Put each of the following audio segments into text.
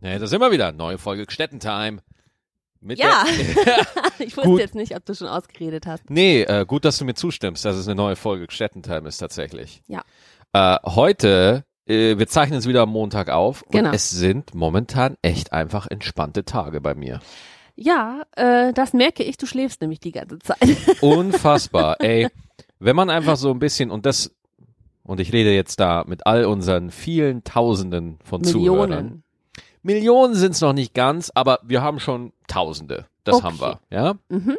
Ja, da sind wir wieder. Neue Folge Gstettentime. Mit Ja. Ich wusste Gut. jetzt nicht, ob du schon ausgeredet hast. nee, äh, gut, dass du mir zustimmst, dass es eine neue Folge Gstettentime ist tatsächlich. Ja. Äh, heute, äh, wir zeichnen es wieder am Montag auf und Genau. es sind momentan echt einfach entspannte Tage bei mir. Ja, äh, das merke ich, du schläfst nämlich die ganze Zeit. Unfassbar. Ey, wenn man einfach so ein bisschen und das und ich rede jetzt da mit all unseren vielen Tausenden von Zuhörern. Millionen. Sind es noch nicht ganz, aber wir haben schon Tausende. Das Okay. haben wir, ja. Mhm.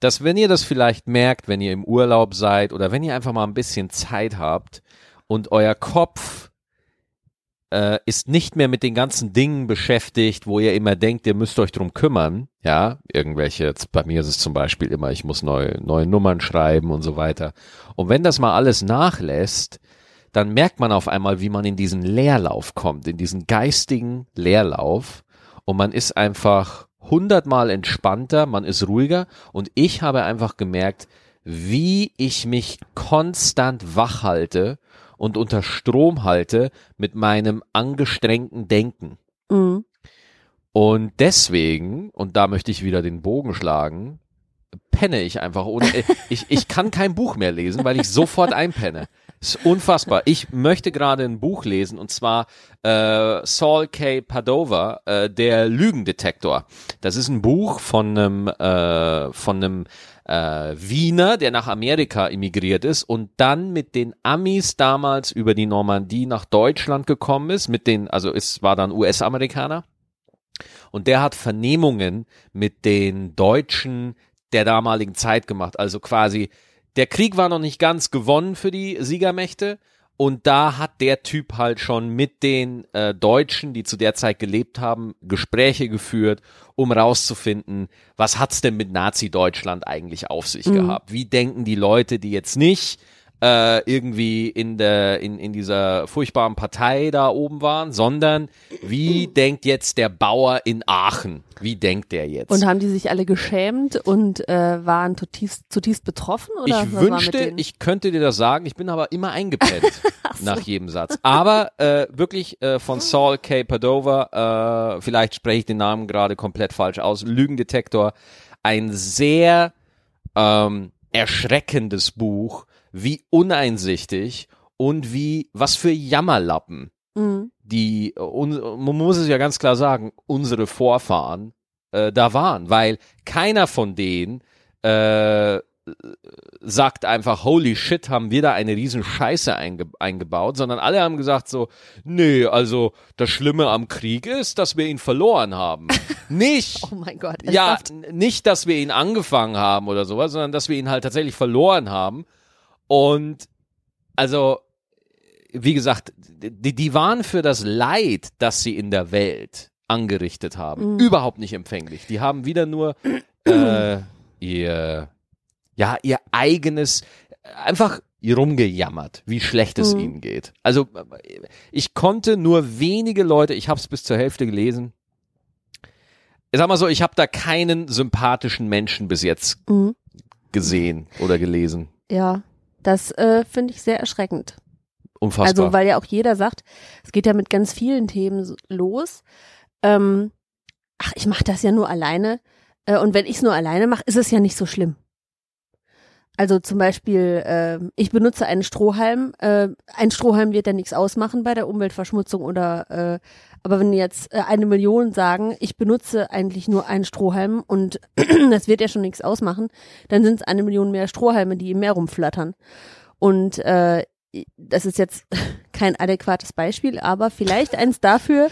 Dass wenn ihr das vielleicht merkt, wenn ihr im Urlaub seid oder wenn ihr einfach mal ein bisschen Zeit habt und euer Kopf äh, ist nicht mehr mit den ganzen Dingen beschäftigt, wo ihr immer denkt, ihr müsst euch drum kümmern, ja, irgendwelche, jetzt bei mir ist es zum Beispiel immer, ich muss neue, neue Nummern schreiben und so weiter. Und wenn das mal alles nachlässt, dann merkt man auf einmal, wie man in diesen Leerlauf kommt, in diesen geistigen Leerlauf und man ist einfach hundertmal entspannter, man ist ruhiger und ich habe einfach gemerkt, wie ich mich konstant wach halte und unter Strom halte mit meinem angestrengten Denken. Mhm. Und deswegen, und da möchte ich wieder den Bogen schlagen, penne ich einfach. Ohne, ich, ich kann kein Buch mehr lesen, weil ich sofort einpenne. ist unfassbar. Ich möchte gerade ein Buch lesen und zwar äh, Saul K. Padova, äh, der Lügendetektor. Das ist ein Buch von einem, äh, von einem äh, Wiener, der nach Amerika emigriert ist und dann mit den Amis damals über die Normandie nach Deutschland gekommen ist. Mit den, also es war dann US-Amerikaner. Und der hat Vernehmungen mit den Deutschen der damaligen Zeit gemacht. Also quasi, der Krieg war noch nicht ganz gewonnen für die Siegermächte. Und da hat der Typ halt schon mit den äh, Deutschen, die zu der Zeit gelebt haben, Gespräche geführt, um rauszufinden, was hat's denn mit Nazi-Deutschland eigentlich auf sich gehabt? Wie denken die Leute, die jetzt nicht äh, irgendwie in der in, in dieser furchtbaren Partei da oben waren, sondern wie denkt jetzt der Bauer in Aachen? Wie denkt der jetzt? Und haben die sich alle geschämt und äh, waren zutiefst, zutiefst betroffen? Oder ich wünschte, ich könnte dir das sagen, ich bin aber immer eingepennt nach jedem Satz. Aber äh, wirklich äh, von Saul K. Padova, äh, vielleicht spreche ich den Namen gerade komplett falsch aus, Lügendetektor, ein sehr ähm, erschreckendes Buch, wie uneinsichtig und wie, was für Jammerlappen Mhm. die, un, man muss es ja ganz klar sagen, unsere Vorfahren äh, da waren, weil keiner von denen äh, sagt einfach, holy shit, haben wir da eine riesen Scheiße einge eingebaut, sondern alle haben gesagt so, nee, also das Schlimme am Krieg ist, dass wir ihn verloren haben. Nicht, Oh mein Gott. ja, nicht, dass wir ihn angefangen haben oder sowas, sondern dass wir ihn halt tatsächlich verloren haben. Und also, wie gesagt, die, die waren für das Leid, das sie in der Welt angerichtet haben, Mhm. überhaupt nicht empfänglich. Die haben wieder nur äh, ihr, ja, ihr eigenes, einfach rumgejammert, wie schlecht es Mhm. ihnen geht. Also ich konnte nur wenige Leute, ich habe es bis zur Hälfte gelesen. Ich sag mal so, ich habe da keinen sympathischen Menschen bis jetzt Mhm. gesehen oder gelesen. Ja, das äh, finde ich sehr erschreckend. Unfassbar. Also, weil ja auch jeder sagt, es geht ja mit ganz vielen Themen los. Ähm, ach, ich mache das ja nur alleine. Äh, und wenn ich es nur alleine mache, ist es ja nicht so schlimm. Also zum Beispiel, äh, ich benutze einen Strohhalm. Äh, ein Strohhalm wird ja nichts ausmachen bei der Umweltverschmutzung oder äh, aber wenn jetzt äh, eine Million sagen, ich benutze eigentlich nur einen Strohhalm und das wird ja schon nichts ausmachen, dann sind es eine Million mehr Strohhalme, die im Meer rumflattern. Und äh, das ist jetzt kein adäquates Beispiel, aber vielleicht eins dafür,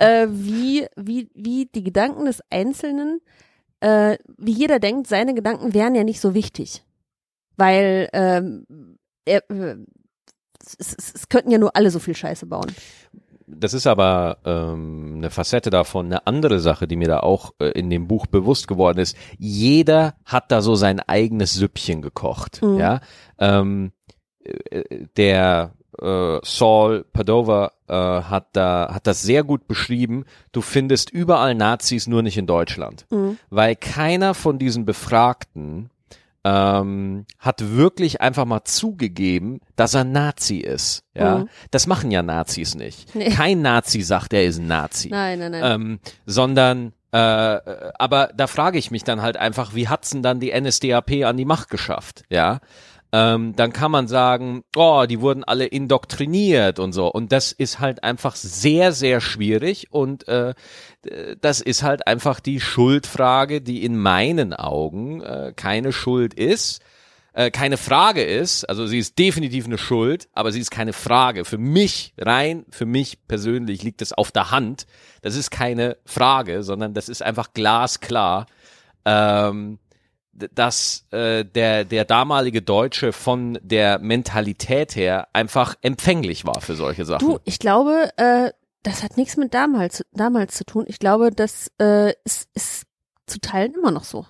äh, wie, wie, wie die Gedanken des Einzelnen, äh, wie jeder denkt, seine Gedanken wären ja nicht so wichtig. Weil ähm, er, äh, es, es, es könnten ja nur alle so viel Scheiße bauen. das ist aber ähm, eine Facette davon, eine andere Sache, die mir da auch äh, in dem Buch bewusst geworden ist. Jeder hat da so sein eigenes Süppchen gekocht. Mhm. Ja, ähm, äh, der äh, Saul Padova äh, hat da hat das sehr gut beschrieben. Du findest überall Nazis, nur nicht in Deutschland, Mhm. weil keiner von diesen Befragten ähm, hat wirklich einfach mal zugegeben, dass er Nazi ist. Ja, Mhm. das machen ja Nazis nicht. Nee. Kein Nazi sagt, er ist ein Nazi, Nein, nein, nein. ähm, sondern äh, äh, aber da frage ich mich dann halt einfach, wie hat's denn dann die NSDAP an die Macht geschafft? Ja, ähm, dann kann man sagen, oh, die wurden alle indoktriniert und so. Und das ist halt einfach sehr, sehr schwierig und äh, das ist halt einfach die Schuldfrage, die in meinen Augen äh, keine Schuld ist, äh, keine Frage ist. Also sie ist definitiv eine Schuld, aber sie ist keine Frage. Für mich, rein für mich persönlich liegt es auf der Hand. Das ist keine Frage, sondern das ist einfach glasklar. Ähm, dass äh, der, der damalige Deutsche von der Mentalität her einfach empfänglich war für solche Sachen. Du, ich glaube, äh, das hat nichts mit damals, damals zu tun. Ich glaube, das äh, ist, ist zu Teilen immer noch so.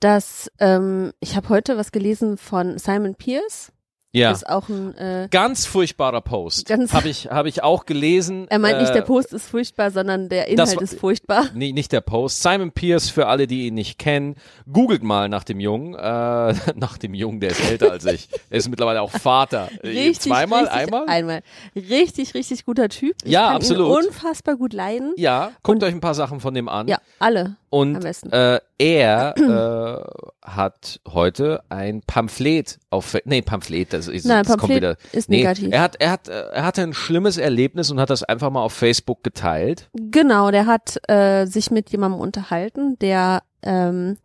Dass, ähm, ich habe heute was gelesen von Simon Pierce. Ja. Ist auch ein, äh, Ganz furchtbarer Post. Habe ich, hab ich auch gelesen. er meint nicht, Äh, der Post ist furchtbar, sondern der Inhalt war- ist furchtbar. Nee, nicht der Post. Simon Pierce, für alle, die ihn nicht kennen, googelt mal nach dem Jungen. Äh, nach dem Jungen, der ist älter als ich. Er ist mittlerweile auch Vater. Äh, Richtig, Zweimal, richtig, einmal? Einmal. Richtig, richtig guter Typ. Ich Ja, kann absolut. Ihn unfassbar gut leiden. Ja, guckt Und- euch ein paar Sachen von dem an. Ja, alle. Und äh, er äh, hat heute ein Pamphlet auf nee Pamphlet das ist Nein, das kommt Pamphlet wieder. ist nee, negativ. er hat er hat er hatte ein schlimmes Erlebnis und hat das einfach mal auf Facebook geteilt. Genau, der hat äh, sich mit jemandem unterhalten, der, ähm,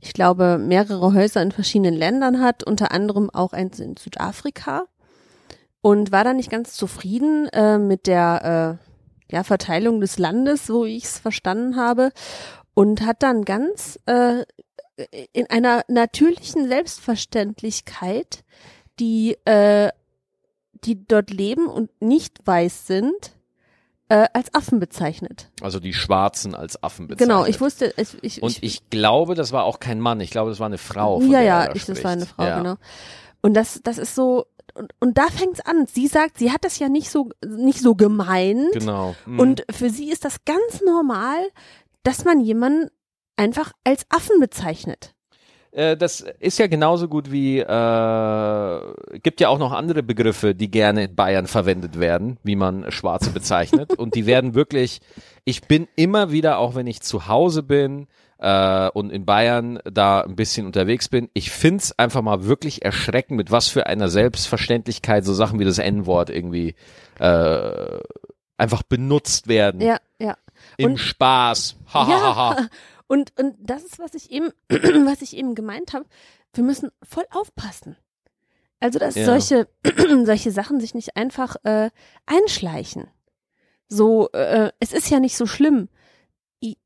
ich glaube, mehrere Häuser in verschiedenen Ländern hat, unter anderem auch eins in Südafrika und war da nicht ganz zufrieden äh, mit der äh, ja, Verteilung des Landes, so wie ich es verstanden habe, und hat dann ganz äh, in einer natürlichen Selbstverständlichkeit die, äh, die dort leben und nicht weiß sind, äh, als Affen bezeichnet. also die Schwarzen als Affen bezeichnet Genau, ich wusste, ich, ich, und ich glaube das war auch kein Mann ich glaube das war eine Frau von ja, ja, ich, das war eine Frau, ja. genau. Und das, das ist so, und, und da fängt's an. Sie sagt, sie hat das ja nicht so, nicht so gemeint. genau Mhm. Und für sie ist das ganz normal, dass man jemanden einfach als Affen bezeichnet. Äh, das ist ja genauso gut wie, äh, gibt ja auch noch andere Begriffe, die gerne in Bayern verwendet werden, wie man Schwarze bezeichnet. und die werden wirklich, ich bin immer wieder, auch wenn ich zu Hause bin äh, und in Bayern da ein bisschen unterwegs bin, ich find's einfach mal wirklich erschreckend, mit was für einer Selbstverständlichkeit so Sachen wie das N-Wort irgendwie äh, einfach benutzt werden. Ja. Im und- Spaß. Ha, ha, ha, ha. Ja, und, und das ist, was ich eben, was ich eben gemeint habe. Wir müssen voll aufpassen. Also, dass Ja. solche, solche Sachen sich nicht einfach äh, einschleichen. So, äh, es ist ja nicht so schlimm. I-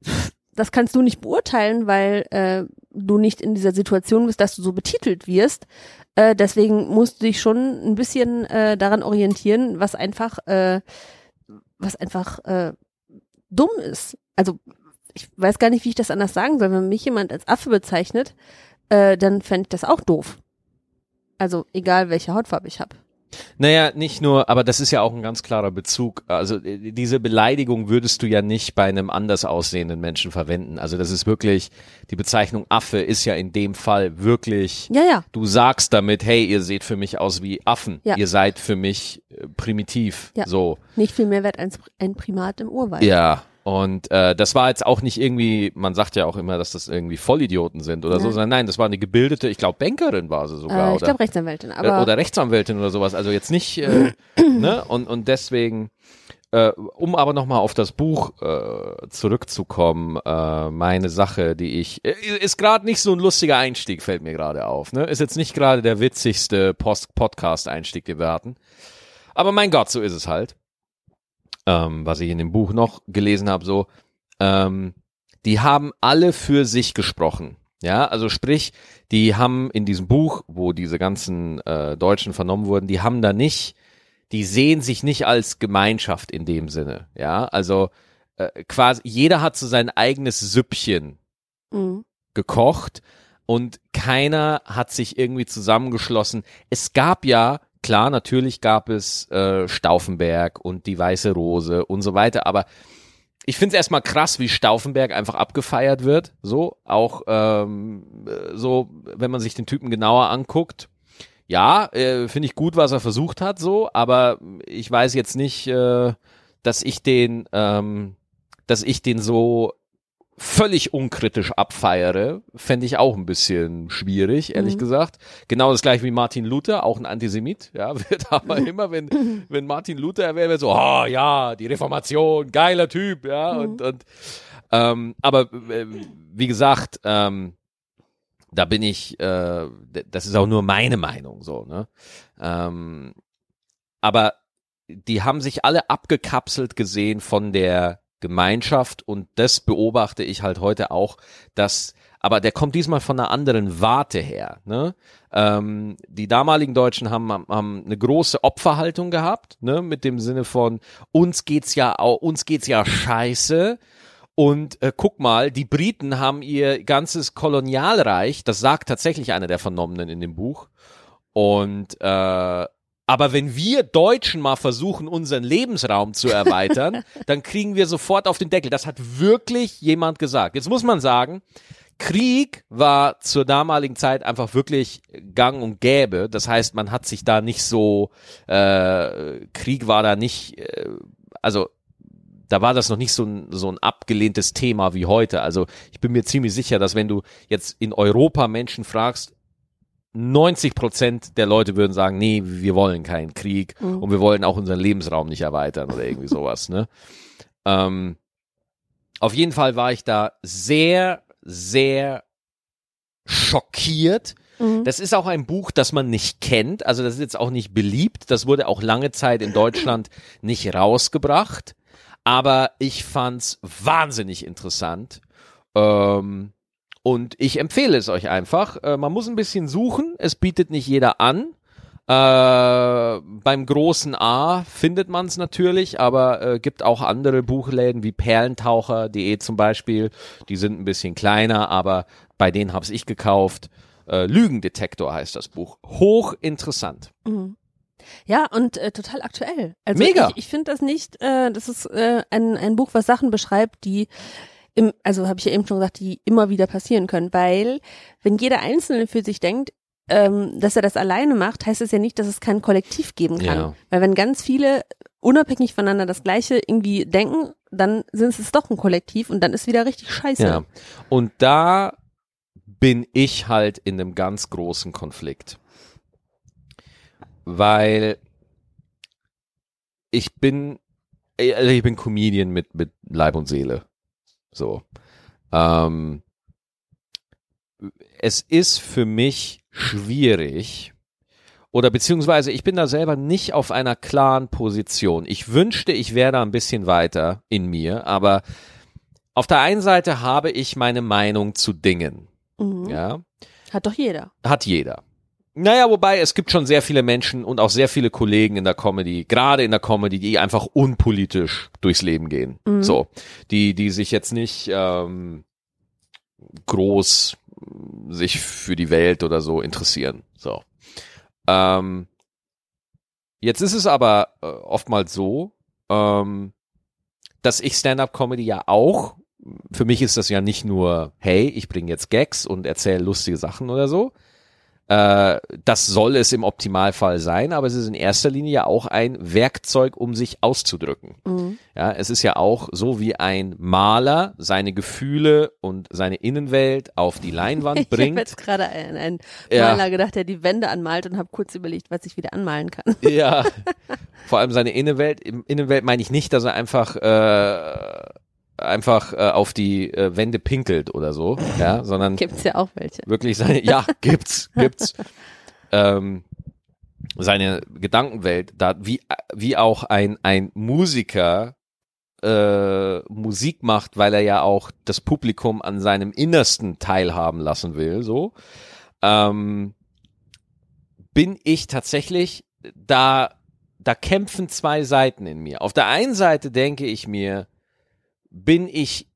Das kannst du nicht beurteilen, weil äh, du nicht in dieser Situation bist, dass du so betitelt wirst. Äh, deswegen musst du dich schon ein bisschen äh, daran orientieren, was einfach, äh, was einfach äh, dumm ist. Also ich weiß gar nicht, wie ich das anders sagen soll. Wenn mich jemand als Affe bezeichnet, äh, dann fände ich das auch doof. Also egal, welche Hautfarbe ich habe. Naja, nicht nur, aber das ist ja auch ein ganz klarer Bezug. Also äh, diese Beleidigung würdest du ja nicht bei einem anders aussehenden Menschen verwenden. Also das ist wirklich, die Bezeichnung Affe ist ja in dem Fall wirklich, Ja, ja. du sagst damit, hey, ihr seht für mich aus wie Affen. Ja. Ihr seid für mich äh, primitiv. Ja. So. Nicht viel mehr wert als ein Primat im Urwald. Ja. Und äh, das war jetzt auch nicht irgendwie, man sagt ja auch immer, dass das irgendwie Vollidioten sind oder so, Ja. sondern nein, das war eine gebildete, ich glaube Bankerin war sie sogar. äh, ich oder? glaube Rechtsanwältin, Äh, aber oder Rechtsanwältin oder sowas. Also jetzt nicht, äh, ne? Und, und deswegen, äh, um aber nochmal auf das Buch äh, zurückzukommen, äh, meine Sache, die ich, äh, ist gerade nicht so ein lustiger Einstieg, fällt mir gerade auf. Ne? Ist jetzt nicht gerade der witzigste Post Podcast-Einstieg, den wir hatten. Aber mein Gott, so ist es halt. Ähm, was ich in dem Buch noch gelesen habe, so, ähm, die haben alle für sich gesprochen. Ja, also sprich, die haben in diesem Buch, wo diese ganzen äh, Deutschen vernommen wurden, die haben da nicht, die sehen sich nicht als Gemeinschaft in dem Sinne. Ja, also äh, quasi jeder hat so sein eigenes Süppchen mh, gekocht und keiner hat sich irgendwie zusammengeschlossen. Es gab ja, klar, natürlich gab es äh, Stauffenberg und die Weiße Rose und so weiter, aber ich finde es erstmal krass, wie Stauffenberg einfach abgefeiert wird. So, auch ähm, so, wenn man sich den Typen genauer anguckt. Ja, äh, finde ich gut, was er versucht hat, so, aber ich weiß jetzt nicht, äh, dass ich den, ähm, dass ich den so völlig unkritisch abfeiere, fände ich auch ein bisschen schwierig, ehrlich Mhm. gesagt. Genau das gleiche wie Martin Luther, auch ein Antisemit, ja, wird aber immer, wenn, wenn Martin Luther erwähnt wird, so, oh ja, die Reformation, geiler Typ, ja, Mhm. und, und ähm, aber äh, wie gesagt, ähm, da bin ich, äh, das ist auch nur meine Meinung, so, ne? Ähm, aber die haben sich alle abgekapselt gesehen von der Gemeinschaft und das beobachte ich halt heute auch, dass aber der kommt diesmal von einer anderen Warte her. Ne? Ähm, die damaligen Deutschen haben, haben, eine große Opferhaltung gehabt, ne? mit dem Sinne von uns geht's ja uns geht's ja scheiße. Und äh, guck mal, die Briten haben ihr ganzes Kolonialreich, das sagt tatsächlich einer der Vernommenen in dem Buch. Und äh, aber wenn wir Deutschen mal versuchen, unseren Lebensraum zu erweitern, dann kriegen wir sofort auf den Deckel. Das hat wirklich jemand gesagt. Jetzt muss man sagen, Krieg war zur damaligen Zeit einfach wirklich gang und gäbe. Das heißt, man hat sich da nicht so, äh, Krieg war da nicht, äh, also da war das noch nicht so ein, so ein abgelehntes Thema wie heute. Also ich bin mir ziemlich sicher, dass wenn du jetzt in Europa Menschen fragst, 90 Prozent der Leute würden sagen, nee, wir wollen keinen Krieg Mhm. und wir wollen auch unseren Lebensraum nicht erweitern oder irgendwie sowas. Ne? Ähm, auf jeden Fall war ich da sehr, sehr schockiert. Mhm. Das ist auch ein Buch, das man nicht kennt. Also das ist jetzt auch nicht beliebt. Das wurde auch lange Zeit in Deutschland nicht rausgebracht. Aber ich fand's wahnsinnig interessant. Ähm, und ich empfehle es euch einfach. Äh, man muss ein bisschen suchen. Es bietet nicht jeder an. Äh, beim großen A findet man es natürlich, aber äh, gibt auch andere Buchläden wie Perlentaucher.de zum Beispiel. Die sind ein bisschen kleiner, aber bei denen habe ich gekauft. Äh, Lügendetektor heißt das Buch. Hochinteressant. Mhm. Ja, und äh, total aktuell. Also Mega. Ich, ich finde das nicht, äh, das ist äh, ein, ein Buch, was Sachen beschreibt, die im, also habe ich ja eben schon gesagt, die immer wieder passieren können, weil wenn jeder Einzelne für sich denkt, ähm, dass er das alleine macht, heißt es ja nicht, dass es kein Kollektiv geben kann. Ja. Weil wenn ganz viele unabhängig voneinander das Gleiche irgendwie denken, dann sind es doch ein Kollektiv und dann ist wieder richtig scheiße. Ja. Und da bin ich halt in einem ganz großen Konflikt. Weil ich bin, also ich bin Comedian mit, mit Leib und Seele. So. Ähm, es ist für mich schwierig, oder beziehungsweise ich bin da selber nicht auf einer klaren Position. Ich wünschte, ich wäre da ein bisschen weiter in mir, aber auf der einen Seite habe ich meine Meinung zu Dingen. Mhm. Ja, Hat doch jeder. hat jeder. Naja, wobei es gibt schon sehr viele Menschen und auch sehr viele Kollegen in der Comedy, gerade in der Comedy, die einfach unpolitisch durchs Leben gehen. Mhm. So, die, die sich jetzt nicht ähm, groß sich für die Welt oder so interessieren. So. Ähm, jetzt ist es aber äh, oftmals so, ähm, dass ich Stand-up-Comedy ja auch, für mich ist das ja nicht nur, hey, ich bringe jetzt Gags und erzähle lustige Sachen oder so. Äh, das soll es im Optimalfall sein, aber es ist in erster Linie ja auch ein Werkzeug, um sich auszudrücken. Mhm. Ja, es ist ja auch so wie ein Maler seine Gefühle und seine Innenwelt auf die Leinwand Ich habe bringt. jetzt gerade an einen Ja. Maler gedacht, der die Wände anmalt und habe kurz überlegt, was ich wieder anmalen kann. Ja, vor allem seine Innenwelt. Im Innenwelt meine ich nicht, dass er einfach äh, einfach äh, auf die äh, Wände pinkelt oder so, ja, sondern Gibt's ja auch welche. wirklich seine, ja, gibt's, gibt's, ähm, seine Gedankenwelt, da wie wie auch ein ein Musiker äh, Musik macht, weil er ja auch das Publikum an seinem Innersten teilhaben lassen will, so ähm, bin ich tatsächlich da da kämpfen zwei Seiten in mir. Auf der einen Seite denke ich mir, bin ich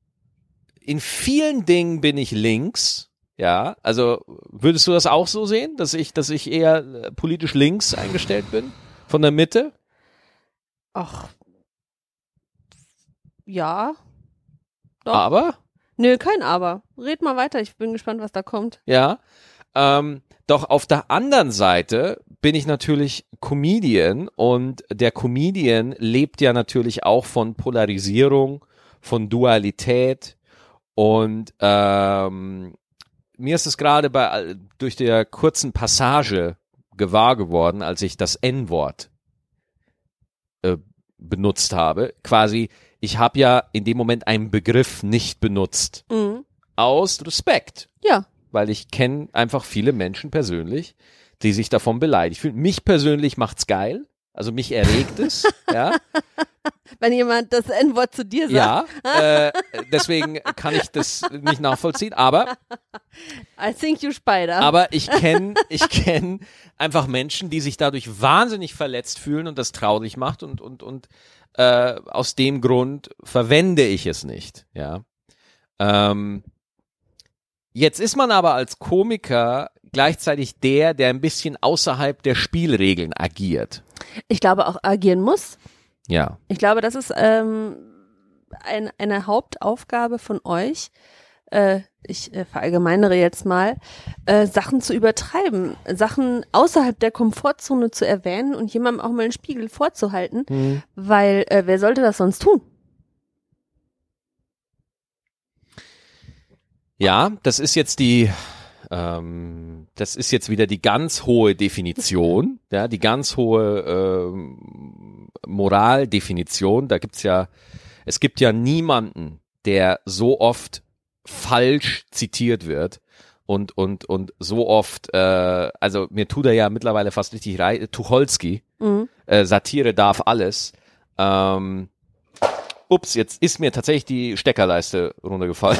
in vielen Dingen bin ich links, ja. Also würdest du das auch so sehen, dass ich, dass ich eher äh, politisch links eingestellt bin von der Mitte? Ach. Ja. Doch. Aber, Nö, kein Aber. Red mal weiter, ich bin gespannt, was da kommt. ja. Ähm, doch auf der anderen Seite bin ich natürlich Comedian und der Comedian lebt ja natürlich auch von Polarisierung, von Dualität und ähm, mir ist es gerade bei durch der kurzen Passage gewahr geworden, als ich das N-Wort äh, benutzt habe. Quasi, ich habe ja in dem Moment einen Begriff nicht benutzt. Mhm. Aus Respekt. Ja. Weil ich kenne einfach viele Menschen persönlich, die sich davon beleidigt fühlen. Mich persönlich macht's geil. Also mich erregt es, ja. Wenn jemand das N-Wort zu dir sagt. Ja, äh, deswegen kann ich das nicht nachvollziehen. Aber, I think you spider. aber ich kenne, ich kenne einfach Menschen, die sich dadurch wahnsinnig verletzt fühlen und das traurig macht und und und äh, aus dem Grund verwende ich es nicht. Ja. Ähm, jetzt ist man aber als Komiker gleichzeitig der, der ein bisschen außerhalb der Spielregeln agiert. Ich glaube auch agieren muss. Ja. Ich glaube, das ist ähm, ein, eine Hauptaufgabe von euch. Äh, ich äh, verallgemeinere jetzt mal, äh, Sachen zu übertreiben, Sachen außerhalb der Komfortzone zu erwähnen und jemandem auch mal einen Spiegel vorzuhalten, Hm. weil äh, wer sollte das sonst tun? Ja, das ist jetzt die, ähm, das ist jetzt wieder die ganz hohe Definition, ja, die ganz hohe ähm, Moraldefinition. Da gibt's ja, es gibt ja niemanden, der so oft falsch zitiert wird und und und so oft, äh, also mir tut er ja mittlerweile fast richtig rei Tucholsky, Mhm. äh, Satire darf alles. Ähm, ups, jetzt ist mir tatsächlich die Steckerleiste runtergefallen.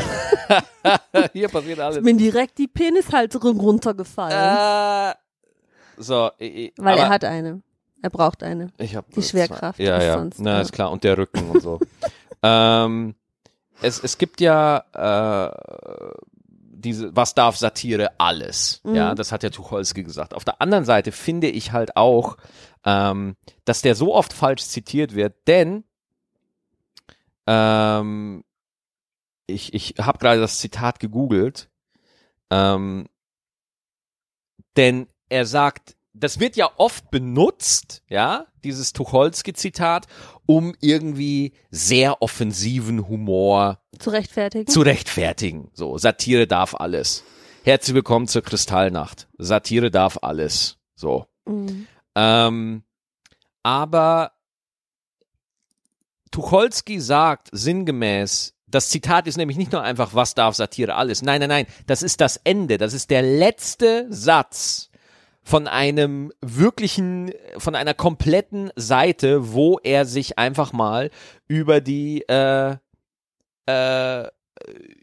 Hier passiert alles. Ist mir direkt die Penishalterung runtergefallen, Äh, so, ich, weil er hat eine. Er braucht eine. ich hab die Schwerkraft Ja, ist ja, sonst, na ja. ist klar und der Rücken und so. ähm, es, es gibt ja äh, diese, was darf Satire alles? Ja, Mhm. das hat ja Tucholsky gesagt. Auf der anderen Seite finde ich halt auch, ähm, dass der so oft falsch zitiert wird, denn ähm, ich, ich habe gerade das Zitat gegoogelt, ähm, denn er sagt, das wird ja oft benutzt, ja, dieses Tucholsky-Zitat, um irgendwie sehr offensiven Humor Zu rechtfertigen. zu rechtfertigen. So, Satire darf alles. Herzlich willkommen zur Kristallnacht. Satire darf alles. So. Mhm. Ähm, aber Tucholsky sagt sinngemäß, das Zitat ist nämlich nicht nur einfach, was darf Satire alles. Nein, nein, nein, das ist das Ende. Das ist der letzte Satz von einem wirklichen, von einer kompletten Seite, wo er sich einfach mal über die, äh, äh,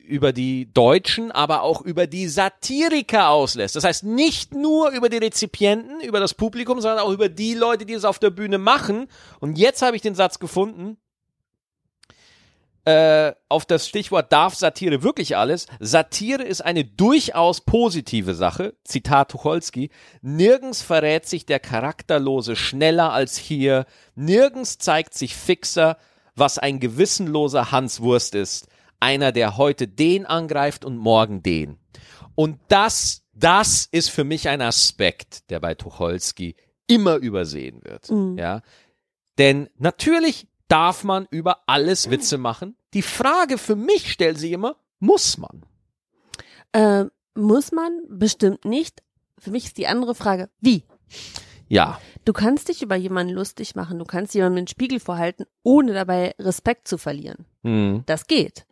über die Deutschen, aber auch über die Satiriker auslässt. Das heißt nicht nur über die Rezipienten, über das Publikum, sondern auch über die Leute, die es auf der Bühne machen. Und jetzt habe ich den Satz gefunden, äh, auf das Stichwort darf Satire wirklich alles. Satire ist eine durchaus positive Sache. Zitat Tucholsky. Nirgends verrät sich der Charakterlose schneller als hier. Nirgends zeigt sich fixer, was ein gewissenloser Hanswurst ist. Einer, der heute den angreift und morgen den. Und das, das ist für mich ein Aspekt, der bei Tucholsky immer übersehen wird. Mhm. Ja. Denn natürlich darf man über alles Witze machen. Die Frage für mich stellt sich immer, muss man? Äh, muss man? Bestimmt nicht. Für mich ist die andere Frage, wie? Ja. Du kannst dich über jemanden lustig machen, du kannst jemandem den Spiegel vorhalten, ohne dabei Respekt zu verlieren. Hm. Das geht.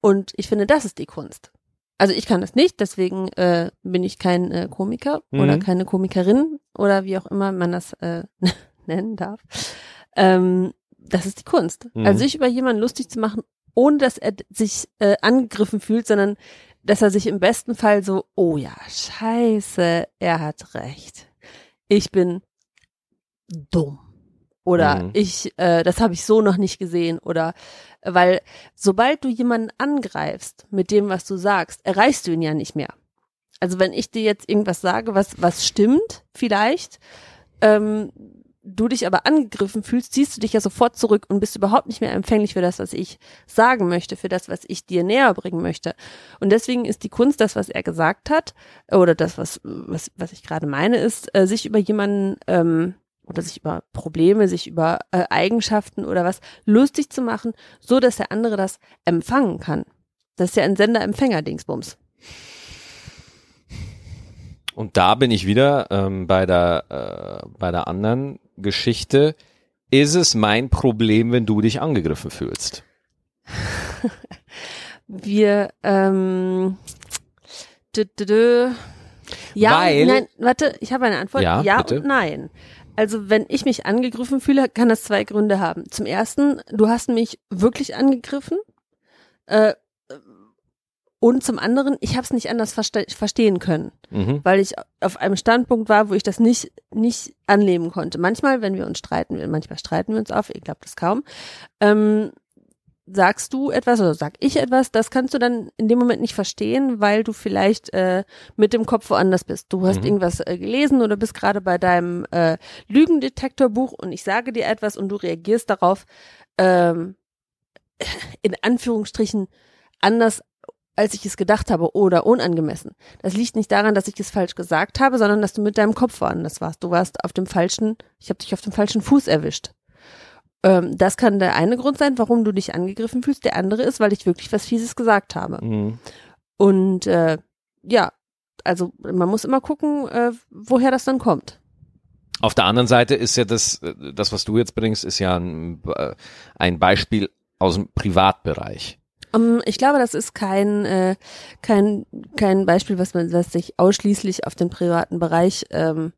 Und ich finde, das ist die Kunst. Also ich kann das nicht, deswegen äh, bin ich kein äh, Komiker Mhm. oder keine Komikerin oder wie auch immer man das äh, nennen darf. Ähm, das ist die Kunst. Mhm. Also sich über jemanden lustig zu machen, ohne dass er sich äh, angegriffen fühlt, sondern dass er sich im besten Fall so, oh ja, scheiße, er hat recht. Ich bin dumm. Oder Mhm. ich, äh, das habe ich so noch nicht gesehen. Oder weil sobald du jemanden angreifst mit dem, was du sagst, erreichst du ihn ja nicht mehr. Also wenn ich dir jetzt irgendwas sage, was, was stimmt, vielleicht, ähm, du dich aber angegriffen fühlst, ziehst du dich ja sofort zurück und bist überhaupt nicht mehr empfänglich für das, was ich sagen möchte, für das, was ich dir näher bringen möchte. Und deswegen ist die Kunst, das, was er gesagt hat, oder das, was, was, was ich gerade meine, ist, äh, sich über jemanden ähm, oder sich über Probleme, sich über äh, Eigenschaften oder was lustig zu machen, so dass der andere das empfangen kann. Das ist ja ein Sender-Empfänger-Dingsbums. Und da bin ich wieder ähm, bei der äh, bei der anderen Geschichte. Ist es mein Problem, wenn du dich angegriffen fühlst? Wir ähm, dü, dü, dü. ja, Weil- nein, warte, ich habe eine Antwort. Ja, Ja, bitte. und nein. Also wenn ich mich angegriffen fühle, kann das zwei Gründe haben. Zum ersten, du hast mich wirklich angegriffen. Äh, und zum anderen, ich habe es nicht anders verste verstehen können, Mhm. weil ich auf einem Standpunkt war, wo ich das nicht nicht annehmen konnte. Manchmal, wenn wir uns streiten, manchmal streiten wir uns auf, ich glaube das kaum, ähm, sagst du etwas oder sag ich etwas, das kannst du dann in dem Moment nicht verstehen, weil du vielleicht äh, mit dem Kopf woanders bist. Du hast Mhm. irgendwas äh, gelesen oder bist gerade bei deinem äh, Lügendetektorbuch und ich sage dir etwas und du reagierst darauf ähm, in Anführungsstrichen anders als ich es gedacht habe oder unangemessen. Das liegt nicht daran, dass ich es falsch gesagt habe, sondern dass du mit deinem Kopf woanders warst. Du warst auf dem falschen, ich habe dich auf dem falschen Fuß erwischt. Ähm, das kann der eine Grund sein, warum du dich angegriffen fühlst. Der andere ist, weil ich wirklich was Fieses gesagt habe. Mhm. Und äh, ja, also man muss immer gucken, äh, woher das dann kommt. Auf der anderen Seite ist ja das, äh, das was du jetzt bringst, ist ja ein, äh, ein Beispiel aus dem Privatbereich. Um, ich glaube, das ist kein, äh, kein, kein Beispiel, was man, was sich ausschließlich auf den privaten Bereich ähm,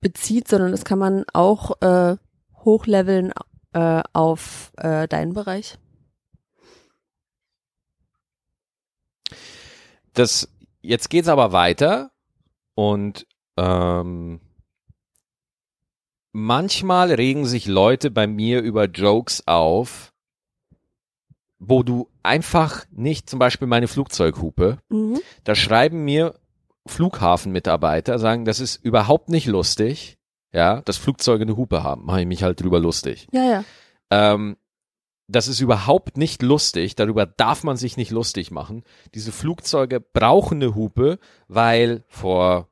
bezieht, sondern das kann man auch äh, hochleveln äh, auf äh, deinen Bereich. Das, jetzt geht's aber weiter und ähm, manchmal regen sich Leute bei mir über Jokes auf, wo du einfach nicht, zum Beispiel meine Flugzeughupe, Mhm. da schreiben mir Flughafenmitarbeiter, sagen, das ist überhaupt nicht lustig, ja, dass Flugzeuge eine Hupe haben, mache ich mich halt drüber lustig. Ja, ja. Ähm, das ist überhaupt nicht lustig, darüber darf man sich nicht lustig machen. Diese Flugzeuge brauchen eine Hupe, weil vor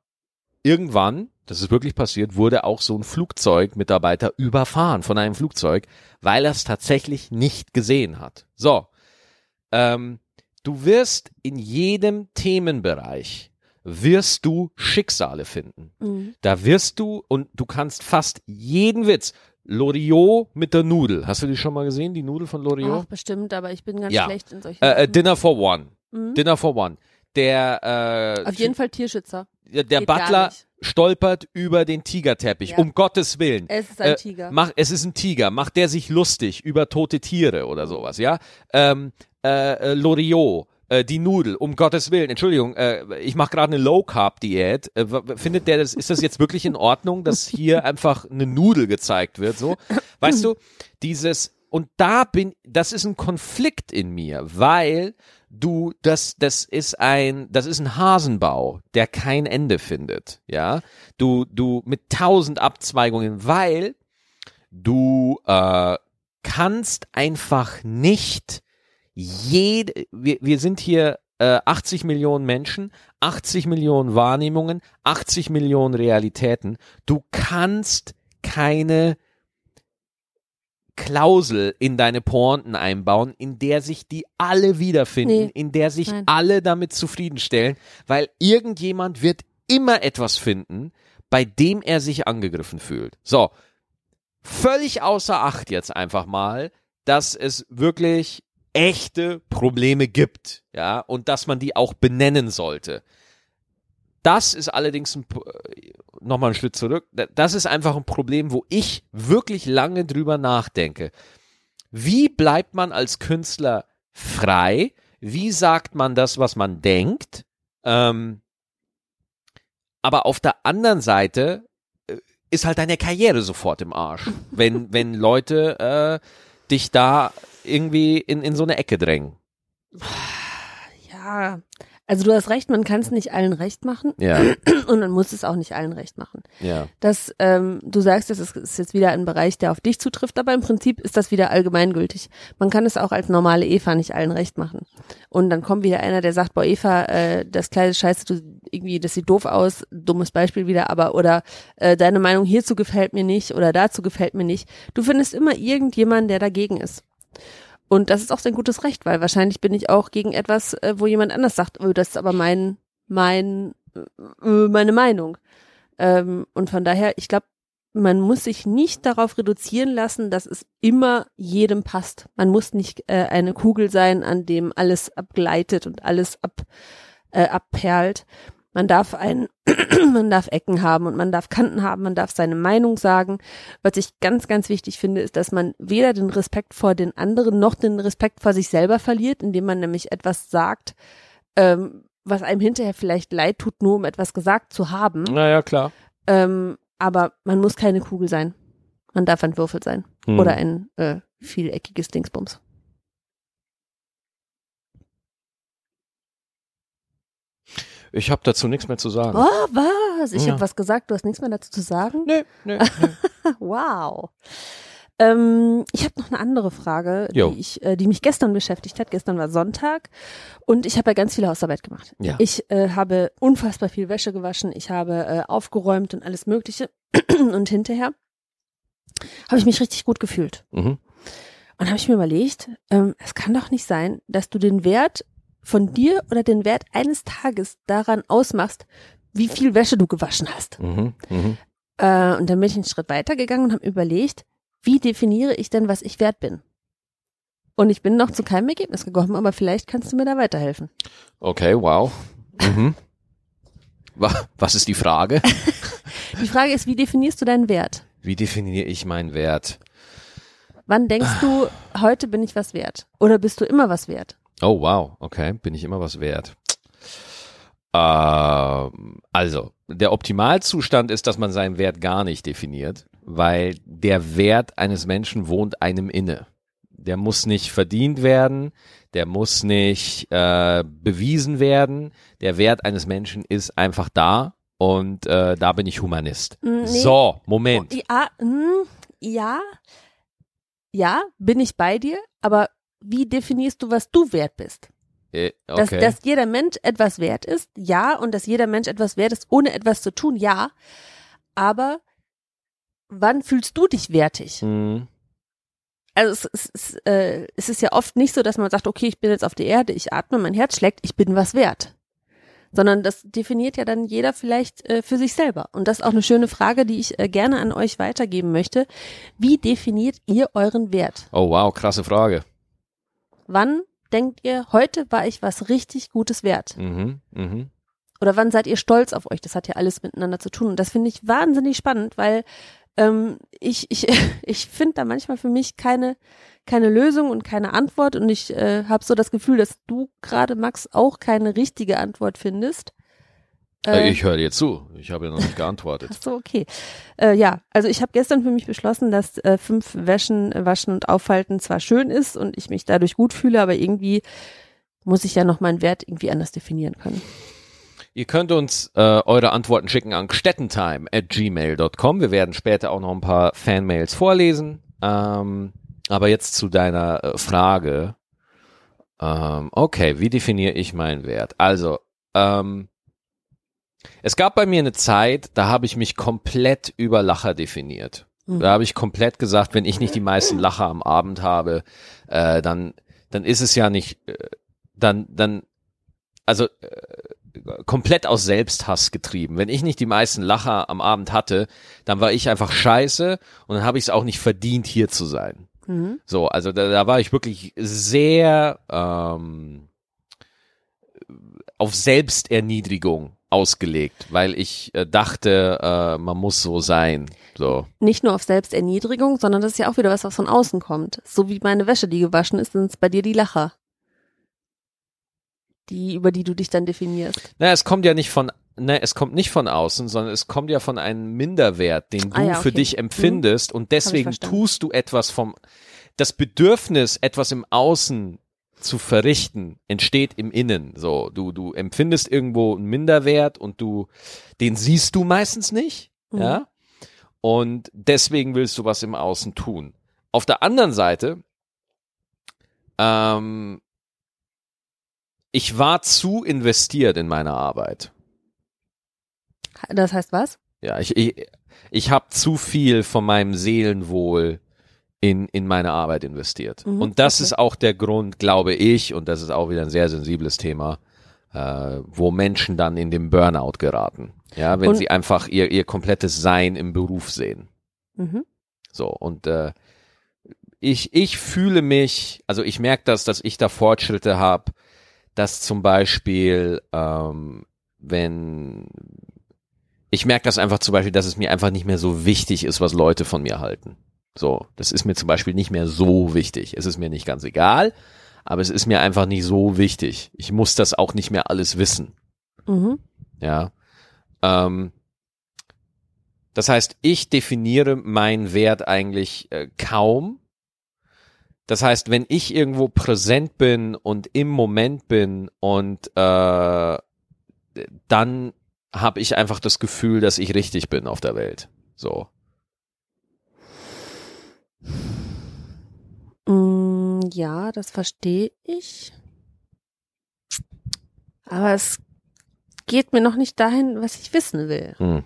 irgendwann, das ist wirklich passiert, wurde auch so ein Flugzeugmitarbeiter überfahren von einem Flugzeug, weil er es tatsächlich nicht gesehen hat. So, ähm, du wirst in jedem Themenbereich wirst du Schicksale finden. Mhm. Da wirst du und du kannst fast jeden Witz. Loriot mit der Nudel. Hast du die schon mal gesehen, die Nudel von Loriot? Ach, bestimmt, aber ich bin ganz Ja. schlecht in solchen Äh, äh. Dinner for One. Mhm. Dinner for One. Der, äh, Auf jeden Fall Tierschützer. Der, Geht Butler stolpert über den Tigerteppich. Ja. Um Gottes Willen. Es ist ein Äh, Tiger. Mach, es ist ein Tiger. Macht der sich lustig über tote Tiere oder sowas, ja? Ähm, äh, äh, Loriot, äh, die Nudel, um Gottes Willen. Entschuldigung, äh, ich mache gerade eine Low Carb Diät. Äh, findet der das? Ist das jetzt wirklich in Ordnung, dass hier einfach eine Nudel gezeigt wird? So, weißt du, dieses und da bin, das ist ein Konflikt in mir, weil du, das, das ist ein, das ist ein Hasenbau, der kein Ende findet, ja. Du, du mit tausend Abzweigungen, weil du äh, kannst einfach nicht jede, wir, wir sind hier äh, 80 Millionen Menschen, 80 Millionen Wahrnehmungen, 80 Millionen Realitäten. Du kannst keine Klausel in deine Pointen einbauen, in der sich die alle wiederfinden, Nee. in der sich Nein. alle damit zufriedenstellen, weil irgendjemand wird immer etwas finden, bei dem er sich angegriffen fühlt. So, völlig außer Acht jetzt einfach mal, dass es wirklich echte Probleme gibt, ja, und dass man die auch benennen sollte. Das ist allerdings ein, nochmal einen Schritt zurück. Das ist einfach ein Problem, wo ich wirklich lange drüber nachdenke. Wie bleibt man als Künstler frei? Wie sagt man das, was man denkt? Ähm, aber auf der anderen Seite äh, ist halt deine Karriere sofort im Arsch, wenn, wenn Leute äh, dich da irgendwie in, in so eine Ecke drängen. Ja, Also du hast recht, man kann es nicht allen recht machen Ja, und man muss es auch nicht allen recht machen. ja. dass ähm, du sagst, das ist, ist jetzt wieder ein Bereich, der auf dich zutrifft, aber im Prinzip ist das wieder allgemeingültig. Man kann es auch als normale Eva nicht allen recht machen. Und dann kommt wieder einer, der sagt, boah Eva, äh, das Kleid ist scheiße, du irgendwie, das sieht doof aus, dummes Beispiel wieder, aber oder äh, deine Meinung hierzu gefällt mir nicht oder dazu gefällt mir nicht. Du findest immer irgendjemanden, der dagegen ist. Und das ist auch sein gutes Recht, weil wahrscheinlich bin ich auch gegen etwas, äh, wo jemand anders sagt, oh, das ist aber mein, mein, äh, meine Meinung. Ähm, und von daher, ich glaube, man muss sich nicht darauf reduzieren lassen, dass es immer jedem passt. Man muss nicht äh, eine Kugel sein, an dem alles abgleitet und alles ab, äh, abperlt. Man darf ein, man darf Ecken haben und man darf Kanten haben, man darf seine Meinung sagen. Was ich ganz, ganz wichtig finde, ist, dass man weder den Respekt vor den anderen noch den Respekt vor sich selber verliert, indem man nämlich etwas sagt, ähm, was einem hinterher vielleicht leid tut, nur um etwas gesagt zu haben. Naja, klar. Ähm, aber man muss keine Kugel sein. Man darf ein Würfel sein. Hm. Oder ein äh, vieleckiges Dingsbums. Ich habe dazu nichts mehr zu sagen. Oh, was? Ich Ja. habe was gesagt, du hast nichts mehr dazu zu sagen? Nee, nee, nee. Wow. Ähm, ich habe noch eine andere Frage, Jo. die, ich, äh, die mich gestern beschäftigt hat. Gestern war Sonntag und ich habe ja ganz viel Hausarbeit gemacht. Ja. Ich äh, habe unfassbar viel Wäsche gewaschen, ich habe äh, aufgeräumt und alles Mögliche. und hinterher habe ich mich richtig gut gefühlt. Mhm. Und habe ich mir überlegt, ähm, es kann doch nicht sein, dass du den Wert von dir oder den Wert eines Tages daran ausmachst, wie viel Wäsche du gewaschen hast. Mhm. Mhm. Äh, und dann bin ich einen Schritt weitergegangen und habe überlegt, wie definiere ich denn, was ich wert bin? Und ich bin noch zu keinem Ergebnis gekommen, aber vielleicht kannst du mir da weiterhelfen. Okay, wow. Mhm. Wa- Was ist die Frage? Die Frage ist, wie definierst du deinen Wert? Wie definiere ich meinen Wert? Wann denkst du, heute bin ich was wert? Oder bist du immer was wert? Oh, wow. Okay, bin ich immer was wert. Ähm, also, der Optimalzustand ist, dass man seinen Wert gar nicht definiert, weil der Wert eines Menschen wohnt einem inne. Der muss nicht verdient werden, der muss nicht äh, bewiesen werden. Der Wert eines Menschen ist einfach da und äh, da bin ich Humanist. Mm, nee. So, Moment. Ja, hm, ja, ja, bin ich bei dir, aber wie definierst du, was du wert bist? Äh, Dass, okay. dass jeder Mensch etwas wert ist, ja, und dass jeder Mensch etwas wert ist, ohne etwas zu tun, ja. Aber wann fühlst du dich wertig? Hm. Also es, es, es, äh, es ist ja oft nicht so, dass man sagt, okay, ich bin jetzt auf der Erde, ich atme, mein Herz schlägt, ich bin was wert. Sondern das definiert ja dann jeder vielleicht äh, für sich selber. Und das ist auch eine schöne Frage, die ich äh, gerne an euch weitergeben möchte. Wie definiert ihr euren Wert? Oh, wow, krasse Frage. Wann denkt ihr, heute war ich was richtig Gutes wert? Mhm, mhm. Oder wann seid ihr stolz auf euch? Das hat ja alles miteinander zu tun. Und das finde ich wahnsinnig spannend, weil ähm, ich, ich, ich finde da manchmal für mich keine, keine Lösung und keine Antwort. Und ich äh, habe so das Gefühl, dass du gerade, Max, auch keine richtige Antwort findest. Äh, ich höre dir zu. Ich habe ja noch nicht geantwortet. Ach so, okay. Äh, ja, also ich habe gestern für mich beschlossen, dass äh, fünf Wäschen, äh, Waschen und Aufhalten zwar schön ist und ich mich dadurch gut fühle, aber irgendwie muss ich ja noch meinen Wert irgendwie anders definieren können. Ihr könnt uns äh, eure Antworten schicken an gstettentime at gmail.com. Wir werden später auch noch ein paar Fanmails vorlesen. Ähm, aber jetzt zu deiner äh, Frage. Ähm, okay, wie definiere ich meinen Wert? Also, ähm, es gab bei mir eine Zeit, da habe ich mich komplett über Lacher definiert. Mhm. Da habe ich komplett gesagt, wenn ich nicht die meisten Lacher am Abend habe, äh, dann, dann ist es ja nicht, äh, dann, dann, also äh, komplett aus Selbsthass getrieben. Wenn ich nicht die meisten Lacher am Abend hatte, dann war ich einfach scheiße und dann habe ich es auch nicht verdient, hier zu sein. Mhm. So, also da, da war ich wirklich sehr ähm, auf Selbsterniedrigung ausgelegt, weil ich äh, dachte, äh, man muss so sein. So. Nicht nur auf Selbsterniedrigung, sondern das ist ja auch wieder was, was von außen kommt. So wie meine Wäsche, die gewaschen ist, sind es bei dir die Lacher. Die, über die du dich dann definierst. Na, es kommt ja nicht von, ne, es kommt nicht von außen, sondern es kommt ja von einem Minderwert, den du Ah ja, für okay. dich empfindest und deswegen tust du etwas vom, das Bedürfnis, etwas im Außen zu verrichten entsteht im Innen. So, du, du empfindest irgendwo einen Minderwert und du, den siehst du meistens nicht, Mhm. ja. Und deswegen willst du was im Außen tun. Auf der anderen Seite, ähm, ich war zu investiert in meine Arbeit. Das heißt was? Ja, ich, ich, ich habe zu viel von meinem Seelenwohl in, in meine Arbeit investiert. Mhm, und das okay. ist auch der Grund, glaube ich, und das ist auch wieder ein sehr sensibles Thema, äh, wo Menschen dann in den Burnout geraten. Ja, wenn Und- sie einfach ihr, ihr komplettes Sein im Beruf sehen. Mhm. So, und äh, ich, ich fühle mich, also ich merke das, dass ich da Fortschritte habe, dass zum Beispiel, ähm, wenn ich merke das einfach zum Beispiel, dass es mir einfach nicht mehr so wichtig ist, was Leute von mir halten. So, das ist mir zum Beispiel nicht mehr so wichtig. Es ist mir nicht ganz egal, aber es ist mir einfach nicht so wichtig. Ich muss das auch nicht mehr alles wissen. Mhm. Ja. Ähm, das heißt, ich definiere meinen Wert eigentlich äh, kaum. Das heißt, wenn ich irgendwo präsent bin und im Moment bin und äh, dann habe ich einfach das Gefühl, dass ich richtig bin auf der Welt. So. Mm, ja, das verstehe ich. Aber es geht mir noch nicht dahin, was ich wissen will. Hm.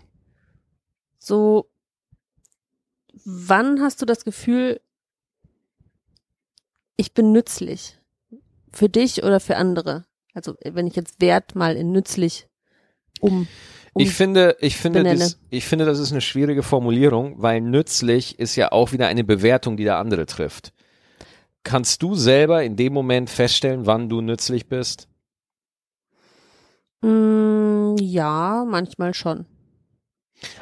So, wann hast du das Gefühl, ich bin nützlich? Für dich oder für andere? Also, wenn ich jetzt Wert mal in nützlich um, um Ich finde, ich finde, das, ich finde, das ist eine schwierige Formulierung, weil nützlich ist ja auch wieder eine Bewertung, die der andere trifft. Kannst du selber in dem Moment feststellen, wann du nützlich bist? Mm, ja, manchmal schon.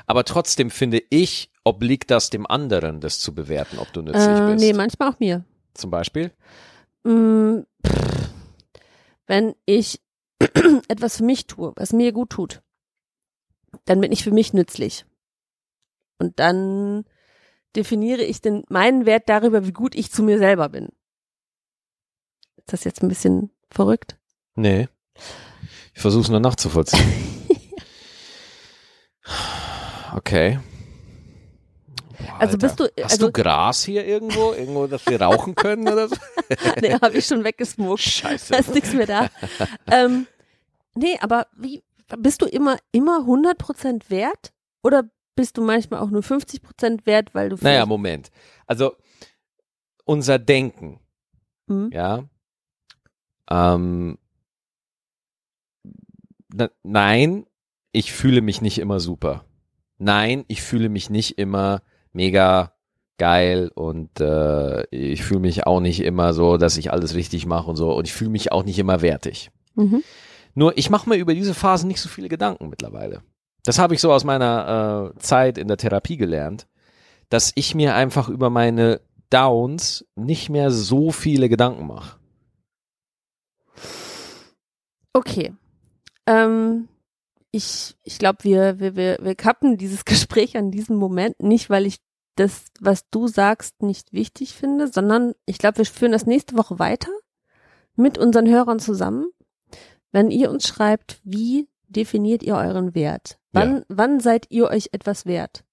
Aber trotzdem finde ich, obliegt das dem anderen, das zu bewerten, ob du nützlich Äh, bist. nee, manchmal auch mir. Zum Beispiel? Mm, pff, wenn ich etwas für mich tue, was mir gut tut, dann bin ich für mich nützlich. Und dann definiere ich den, meinen Wert darüber, wie gut ich zu mir selber bin. Ist das jetzt ein bisschen verrückt? Nee. Ich versuche es nur nachzuvollziehen. Okay. Boah, Also Alter. bist du- Hast also- du Gras hier irgendwo? Irgendwo, dass wir rauchen können oder so? nee, habe ich schon weggesmoked. Scheiße. Da ist nichts mehr da. ähm, nee, aber wie, bist du immer, immer 100% wert? Oder bist du manchmal auch nur 50% wert, weil du Naja, Moment. Also unser Denken, Hm? ja. Ähm, na, nein, ich fühle mich nicht immer super. Nein, ich fühle mich nicht immer mega geil und äh, ich fühle mich auch nicht immer so, dass ich alles richtig mache und so und ich fühle mich auch nicht immer wertig. Mhm. Nur ich mache mir über diese Phasen nicht so viele Gedanken mittlerweile. Das habe ich so aus meiner äh, Zeit in der Therapie gelernt, dass ich mir einfach über meine Downs nicht mehr so viele Gedanken mache. Okay. Ähm, ich ich glaube, wir, wir, wir, wir kappen dieses Gespräch an diesem Moment nicht, weil ich das, was du sagst, nicht wichtig finde, sondern ich glaube, wir führen das nächste Woche weiter mit unseren Hörern zusammen. Wenn ihr uns schreibt, wie definiert ihr euren Wert? Wann, wann seid ihr euch etwas wert?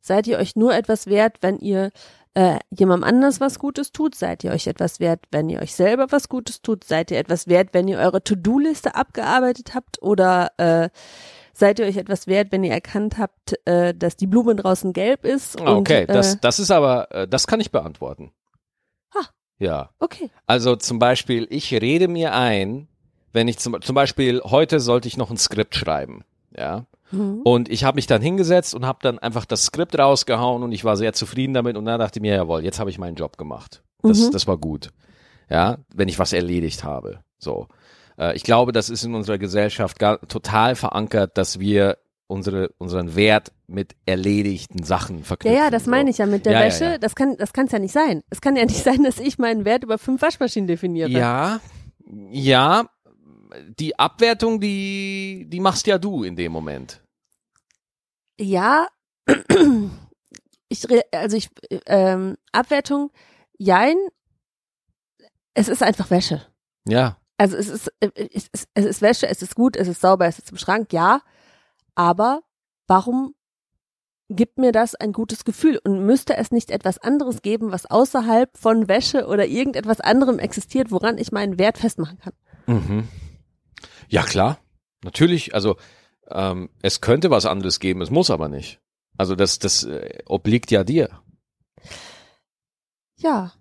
Seid ihr euch nur etwas wert, wenn ihr äh, jemandem anders was Gutes tut? Seid ihr euch etwas wert, wenn ihr euch selber was Gutes tut? Seid ihr etwas wert, wenn ihr eure To-Do-Liste abgearbeitet habt? Oder äh, seid ihr euch etwas wert, wenn ihr erkannt habt, äh, dass die Blume draußen gelb ist? Ah, und, okay, das, äh, das ist aber, äh, das kann ich beantworten. Ah. Ja. okay. Also zum Beispiel, ich rede mir ein, wenn ich zum, zum Beispiel, heute sollte ich noch ein Skript schreiben. Ja. Mhm. Und ich habe mich dann hingesetzt und habe dann einfach das Skript rausgehauen und ich war sehr zufrieden damit und dann dachte ich mir, jawohl, jetzt habe ich meinen Job gemacht. Das, Mhm. das war gut. Ja, wenn ich was erledigt habe. So. Äh, ich glaube, das ist in unserer Gesellschaft gar, total verankert, dass wir unsere, unseren Wert mit erledigten Sachen Ja, verknüpfen. ja, das so. meine ich ja mit der Ja, ja, Wäsche. ja. Das kann, das kann es ja nicht sein. Es kann ja nicht sein, dass ich meinen Wert über fünf Waschmaschinen definiere. Ja, ja, die Abwertung, die, die machst ja du in dem Moment. Ja, ich, also ich, ähm, Abwertung, jein, es ist einfach Wäsche. Ja. Also es ist, äh, es ist, es ist Wäsche, es ist gut, es ist sauber, es ist im Schrank, ja. Aber warum gibt mir das ein gutes Gefühl? Und müsste es nicht etwas anderes geben, was außerhalb von Wäsche oder irgendetwas anderem existiert, woran ich meinen Wert festmachen kann? Mhm. Ja, klar. Natürlich, also ähm, es könnte was anderes geben, es muss aber nicht. Also das, das äh, obliegt ja dir. Ja.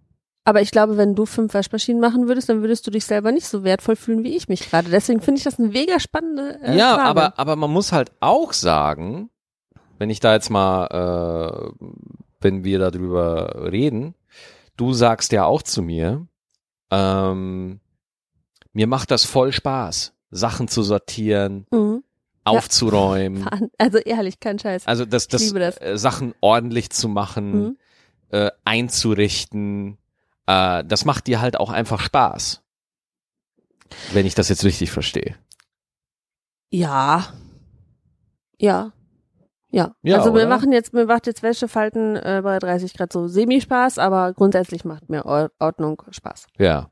Aber ich glaube, wenn du fünf Waschmaschinen machen würdest, dann würdest du dich selber nicht so wertvoll fühlen wie ich mich gerade. Deswegen finde ich das eine mega spannende äh, ja, Frage. aber, aber man muss halt auch sagen, wenn ich da jetzt mal, äh, wenn wir darüber reden, du sagst ja auch zu mir, ähm, mir macht das voll Spaß, Sachen zu sortieren, Mhm. aufzuräumen, Also ehrlich, kein Scheiß. also das, das, das. Äh, Sachen ordentlich zu machen, Mhm. äh, einzurichten, äh, das macht dir halt auch einfach Spaß. Wenn ich das jetzt richtig verstehe. Ja. Ja. Ja. Ja, also wir oder? machen jetzt, mir macht jetzt Wäschefalten äh, bei 30 Grad so semi-Spaß, aber grundsätzlich macht mir Or- Ordnung Spaß. Ja.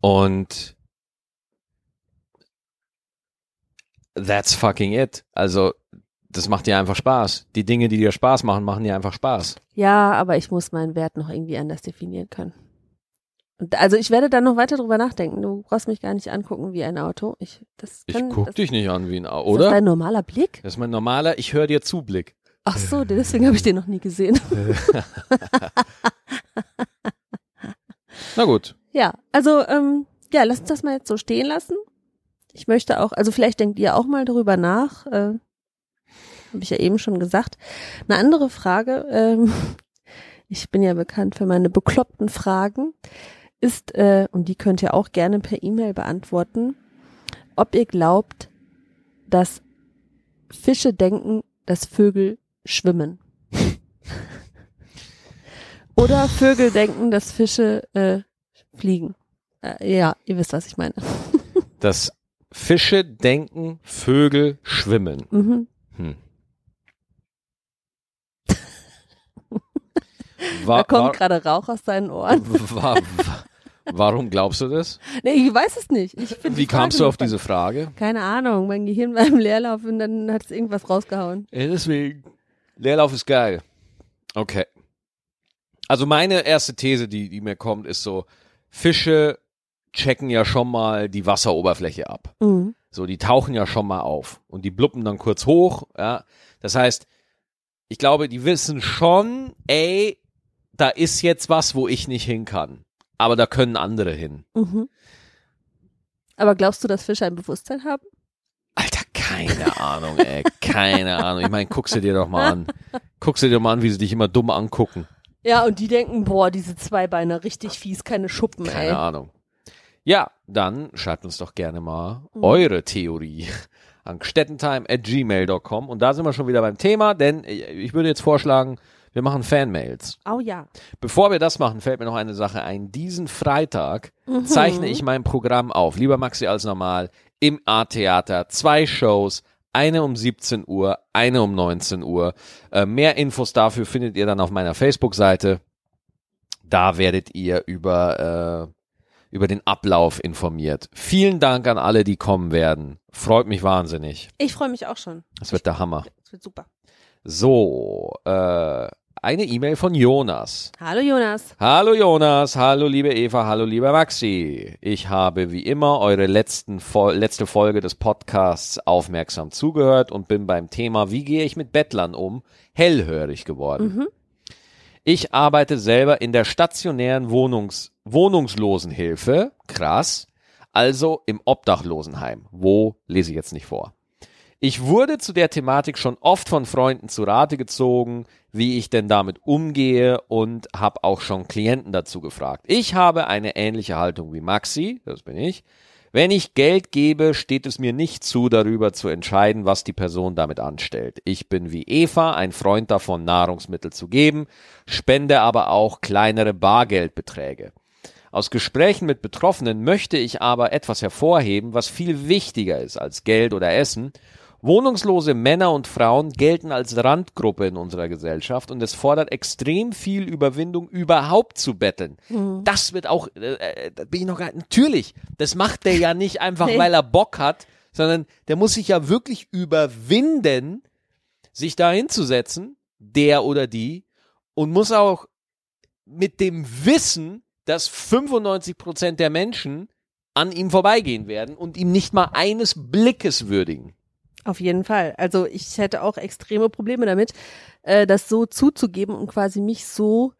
Und that's fucking it. Also, das macht dir einfach Spaß. Die Dinge, die dir Spaß machen, machen dir einfach Spaß. Ja, aber ich muss meinen Wert noch irgendwie anders definieren können. Also ich werde da noch weiter drüber nachdenken. Du brauchst mich gar nicht angucken wie ein Auto. Ich, das Ich kann, guck das, dich nicht an wie ein Au, Ist das oder? dein normaler Blick? Das ist mein normaler, ich höre dir zu Blick. Ach so, deswegen habe ich den noch nie gesehen. Na gut. Ja, also ähm, ja, lass uns das mal jetzt so stehen lassen. Ich möchte auch, also vielleicht denkt ihr auch mal darüber nach. Äh, Habe ich ja eben schon gesagt. Eine andere Frage, ähm, ich bin ja bekannt für meine bekloppten Fragen, ist, äh, und die könnt ihr auch gerne per E-Mail beantworten, ob ihr glaubt, dass Fische denken, dass Vögel schwimmen. Oder Vögel denken, dass Fische äh, fliegen. Äh, ja, ihr wisst, was ich meine. Dass Fische denken, Vögel schwimmen. Mhm. Hm. Da Wa kommt gerade Rauch aus seinen Ohren. wa wa warum glaubst du das? Nee, ich weiß es nicht. Wie Frage kamst du auf diese Frage? Keine Ahnung. Mein Gehirn war im Leerlauf und dann hat es irgendwas rausgehauen. Ja, deswegen. Leerlauf ist geil. Okay. Also meine erste These, die, die mir kommt, ist so, Fische checken ja schon mal die Wasseroberfläche ab. Mhm. So, die tauchen ja schon mal auf und die bluppen dann kurz hoch, ja. Das heißt, ich glaube, die wissen schon, ey, da ist jetzt was, wo ich nicht hin kann. Aber da können andere hin. Mhm. Aber glaubst du, dass Fische ein Bewusstsein haben? Alter, keine Ahnung, ey. Keine Ahnung. Ich meine, guck sie dir doch mal an. Guck sie dir mal an, wie sie dich immer dumm angucken. Ja, und die denken, boah, diese Zweibeiner, richtig fies, keine Schuppen, Keine ey. Ahnung. Ja, dann schreibt uns doch gerne mal Mhm. eure Theorie an gstettentime at gmail.com. Und da sind wir schon wieder beim Thema, denn ich würde jetzt vorschlagen, wir machen Fanmails. Oh ja. Bevor wir das machen, fällt mir noch eine Sache ein. Diesen Freitag Mhm. zeichne ich mein Programm auf. Lieber Maxi als normal im A-Theater. Zwei Shows. Eine um 17 Uhr, eine um 19 Uhr. Äh, mehr Infos dafür findet ihr dann auf meiner Facebook-Seite. Da werdet ihr über, äh, über den Ablauf informiert. Vielen Dank an alle, die kommen werden. Freut mich wahnsinnig. Ich freue mich auch schon. Das wird der Hammer. Das wird super. So, äh, eine E-Mail von Jonas. Hallo Jonas. Hallo Jonas, hallo liebe Eva, hallo lieber Maxi. Ich habe wie immer eure letzten Fol letzte Folge des Podcasts aufmerksam zugehört und bin beim Thema Wie gehe ich mit Bettlern um hellhörig geworden. Mhm. Ich arbeite selber in der stationären Wohnungs Wohnungslosenhilfe, krass, also im Obdachlosenheim. Wo lese ich jetzt nicht vor. Ich wurde zu der Thematik schon oft von Freunden zu Rate gezogen, wie ich denn damit umgehe und habe auch schon Klienten dazu gefragt. Ich habe eine ähnliche Haltung wie Maxi, das bin ich. Wenn ich Geld gebe, steht es mir nicht zu, darüber zu entscheiden, was die Person damit anstellt. Ich bin wie Eva ein Freund davon, Nahrungsmittel zu geben, spende aber auch kleinere Bargeldbeträge. Aus Gesprächen mit Betroffenen möchte ich aber etwas hervorheben, was viel wichtiger ist als Geld oder Essen Wohnungslose Männer und Frauen gelten als Randgruppe in unserer Gesellschaft und es fordert extrem viel Überwindung, überhaupt zu betteln. Das wird auch, äh, äh, da bin ich noch gar natürlich, das macht der ja nicht einfach, Nee. weil er Bock hat, sondern der muss sich ja wirklich überwinden, sich da hinzusetzen, der oder die, und muss auch mit dem Wissen, dass 95 Prozent der Menschen an ihm vorbeigehen werden und ihm nicht mal eines Blickes würdigen. Auf jeden Fall. Also ich hätte auch extreme Probleme damit, äh, das so zuzugeben und quasi mich so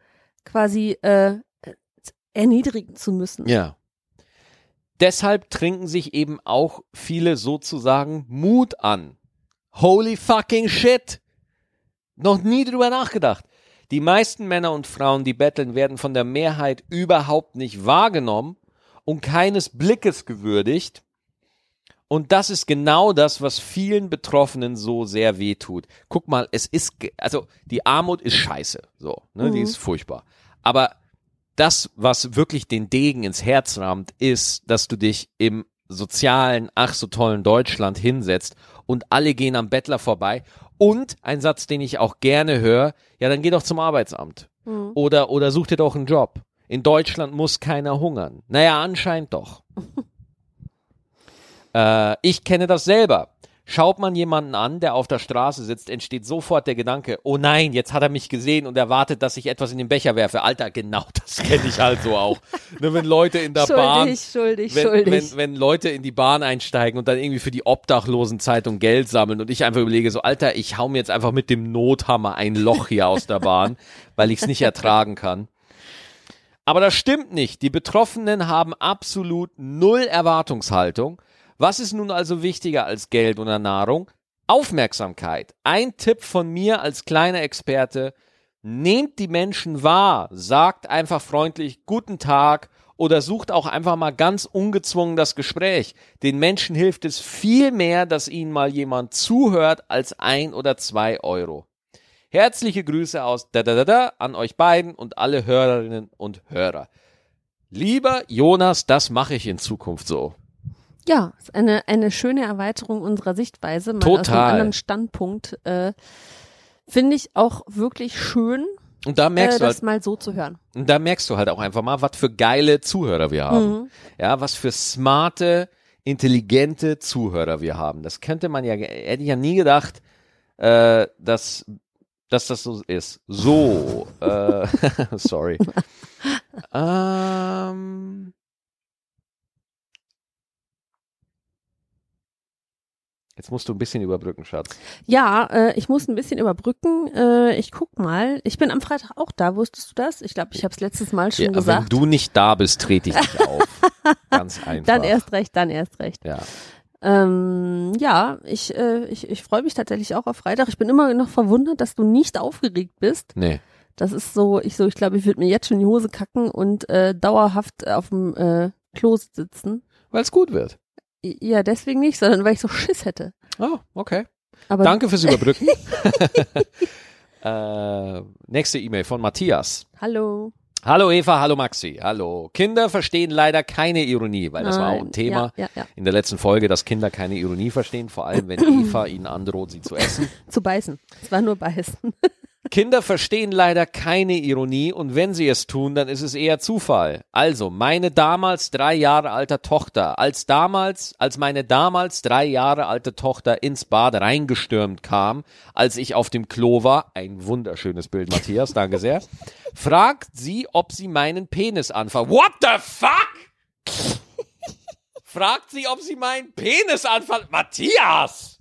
quasi äh, erniedrigen zu müssen. Ja. Deshalb trinken sich eben auch viele sozusagen Mut an. Holy fucking shit. Noch nie drüber nachgedacht. Die meisten Männer und Frauen, die betteln, werden von der Mehrheit überhaupt nicht wahrgenommen und keines Blickes gewürdigt. Und das ist genau das, was vielen Betroffenen so sehr wehtut. Guck mal, es ist, also die Armut ist scheiße, so, ne, die Mhm. ist furchtbar. Aber das, was wirklich den Degen ins Herz rammt, ist, dass du dich im sozialen, ach so tollen Deutschland hinsetzt und alle gehen am Bettler vorbei. Und ein Satz, den ich auch gerne höre, ja, dann geh doch zum Arbeitsamt. Mhm. Oder, oder such dir doch einen Job. In Deutschland muss keiner hungern. Naja, anscheinend doch. äh, ich kenne das selber. Schaut man jemanden an, der auf der Straße sitzt, entsteht sofort der Gedanke, oh nein, jetzt hat er mich gesehen und erwartet, dass ich etwas in den Becher werfe. Alter, genau das kenne ich halt so auch. ne, wenn Leute in der Bahn Schuldig, schuldig, wenn, schuldig. Wenn, wenn Leute in die Bahn einsteigen und dann irgendwie für die Obdachlosenzeitung Geld sammeln und ich einfach überlege, so, Alter, ich hau mir jetzt einfach mit dem Nothammer ein Loch hier aus der Bahn, weil ich es nicht ertragen kann. Aber das stimmt nicht. Die Betroffenen haben absolut null Erwartungshaltung. Was ist nun also wichtiger als Geld oder Nahrung? Aufmerksamkeit. Ein Tipp von mir als kleiner Experte. Nehmt die Menschen wahr. Sagt einfach freundlich Guten Tag oder sucht auch einfach mal ganz ungezwungen das Gespräch. Den Menschen hilft es viel mehr, dass ihnen mal jemand zuhört, als ein oder zwei Euro. Herzliche Grüße aus da da da da an euch beiden und alle Hörerinnen und Hörer. Lieber Jonas, das mache ich in Zukunft so. Ja, ist eine, eine schöne Erweiterung unserer Sichtweise, mal aus einem Total. anderen Standpunkt. Äh, Finde ich auch wirklich schön, Und da äh, merkst du das halt, mal so zu hören. und da merkst du halt auch einfach mal, was für geile Zuhörer wir haben. Mhm. Ja, was für smarte, intelligente Zuhörer wir haben. Das könnte man ja, hätte ich ja nie gedacht, äh, dass, dass das so ist. So, äh, sorry. ähm, jetzt musst du ein bisschen überbrücken, Schatz. Ja, äh, ich muss ein bisschen überbrücken. Äh, ich guck mal. Ich bin am Freitag auch da. Wusstest du das? Ich glaube, ich habe es letztes Mal schon Ja, wenn gesagt. du nicht da bist, trete ich nicht auf. Ganz einfach. Dann erst recht, dann erst recht. Ja. Ähm, ja, ich, äh, ich, ich freue mich tatsächlich auch auf Freitag. Ich bin immer noch verwundert, dass du nicht aufgeregt bist. Nee. Das ist so, ich so, ich glaube, ich würde mir jetzt schon die Hose kacken und äh, dauerhaft auf dem äh, Klo sitzen. Weil es gut wird. Ja, deswegen nicht, sondern weil ich so Schiss hätte. Oh, okay. Aber Danke fürs Überbrücken. äh, nächste E-Mail von Matthias. hallo. Hallo Eva, hallo Maxi, hallo. Kinder verstehen leider keine Ironie, weil das war auch ein Nein, Thema Ja, ja, ja. in der letzten Folge, dass Kinder keine Ironie verstehen, vor allem wenn Eva ihnen androht, sie zu essen. Zu beißen. Es war nur beißen. Kinder verstehen leider keine Ironie und wenn sie es tun, dann ist es eher Zufall. Also, meine damals drei Jahre alte Tochter, als damals, als meine damals drei Jahre alte Tochter ins Bad reingestürmt kam, als ich auf dem Klo war, ein wunderschönes Bild, Matthias, danke sehr, fragt sie, ob sie meinen Penis anfasst. What the fuck? fragt sie, ob sie meinen Penis anfasst. Matthias!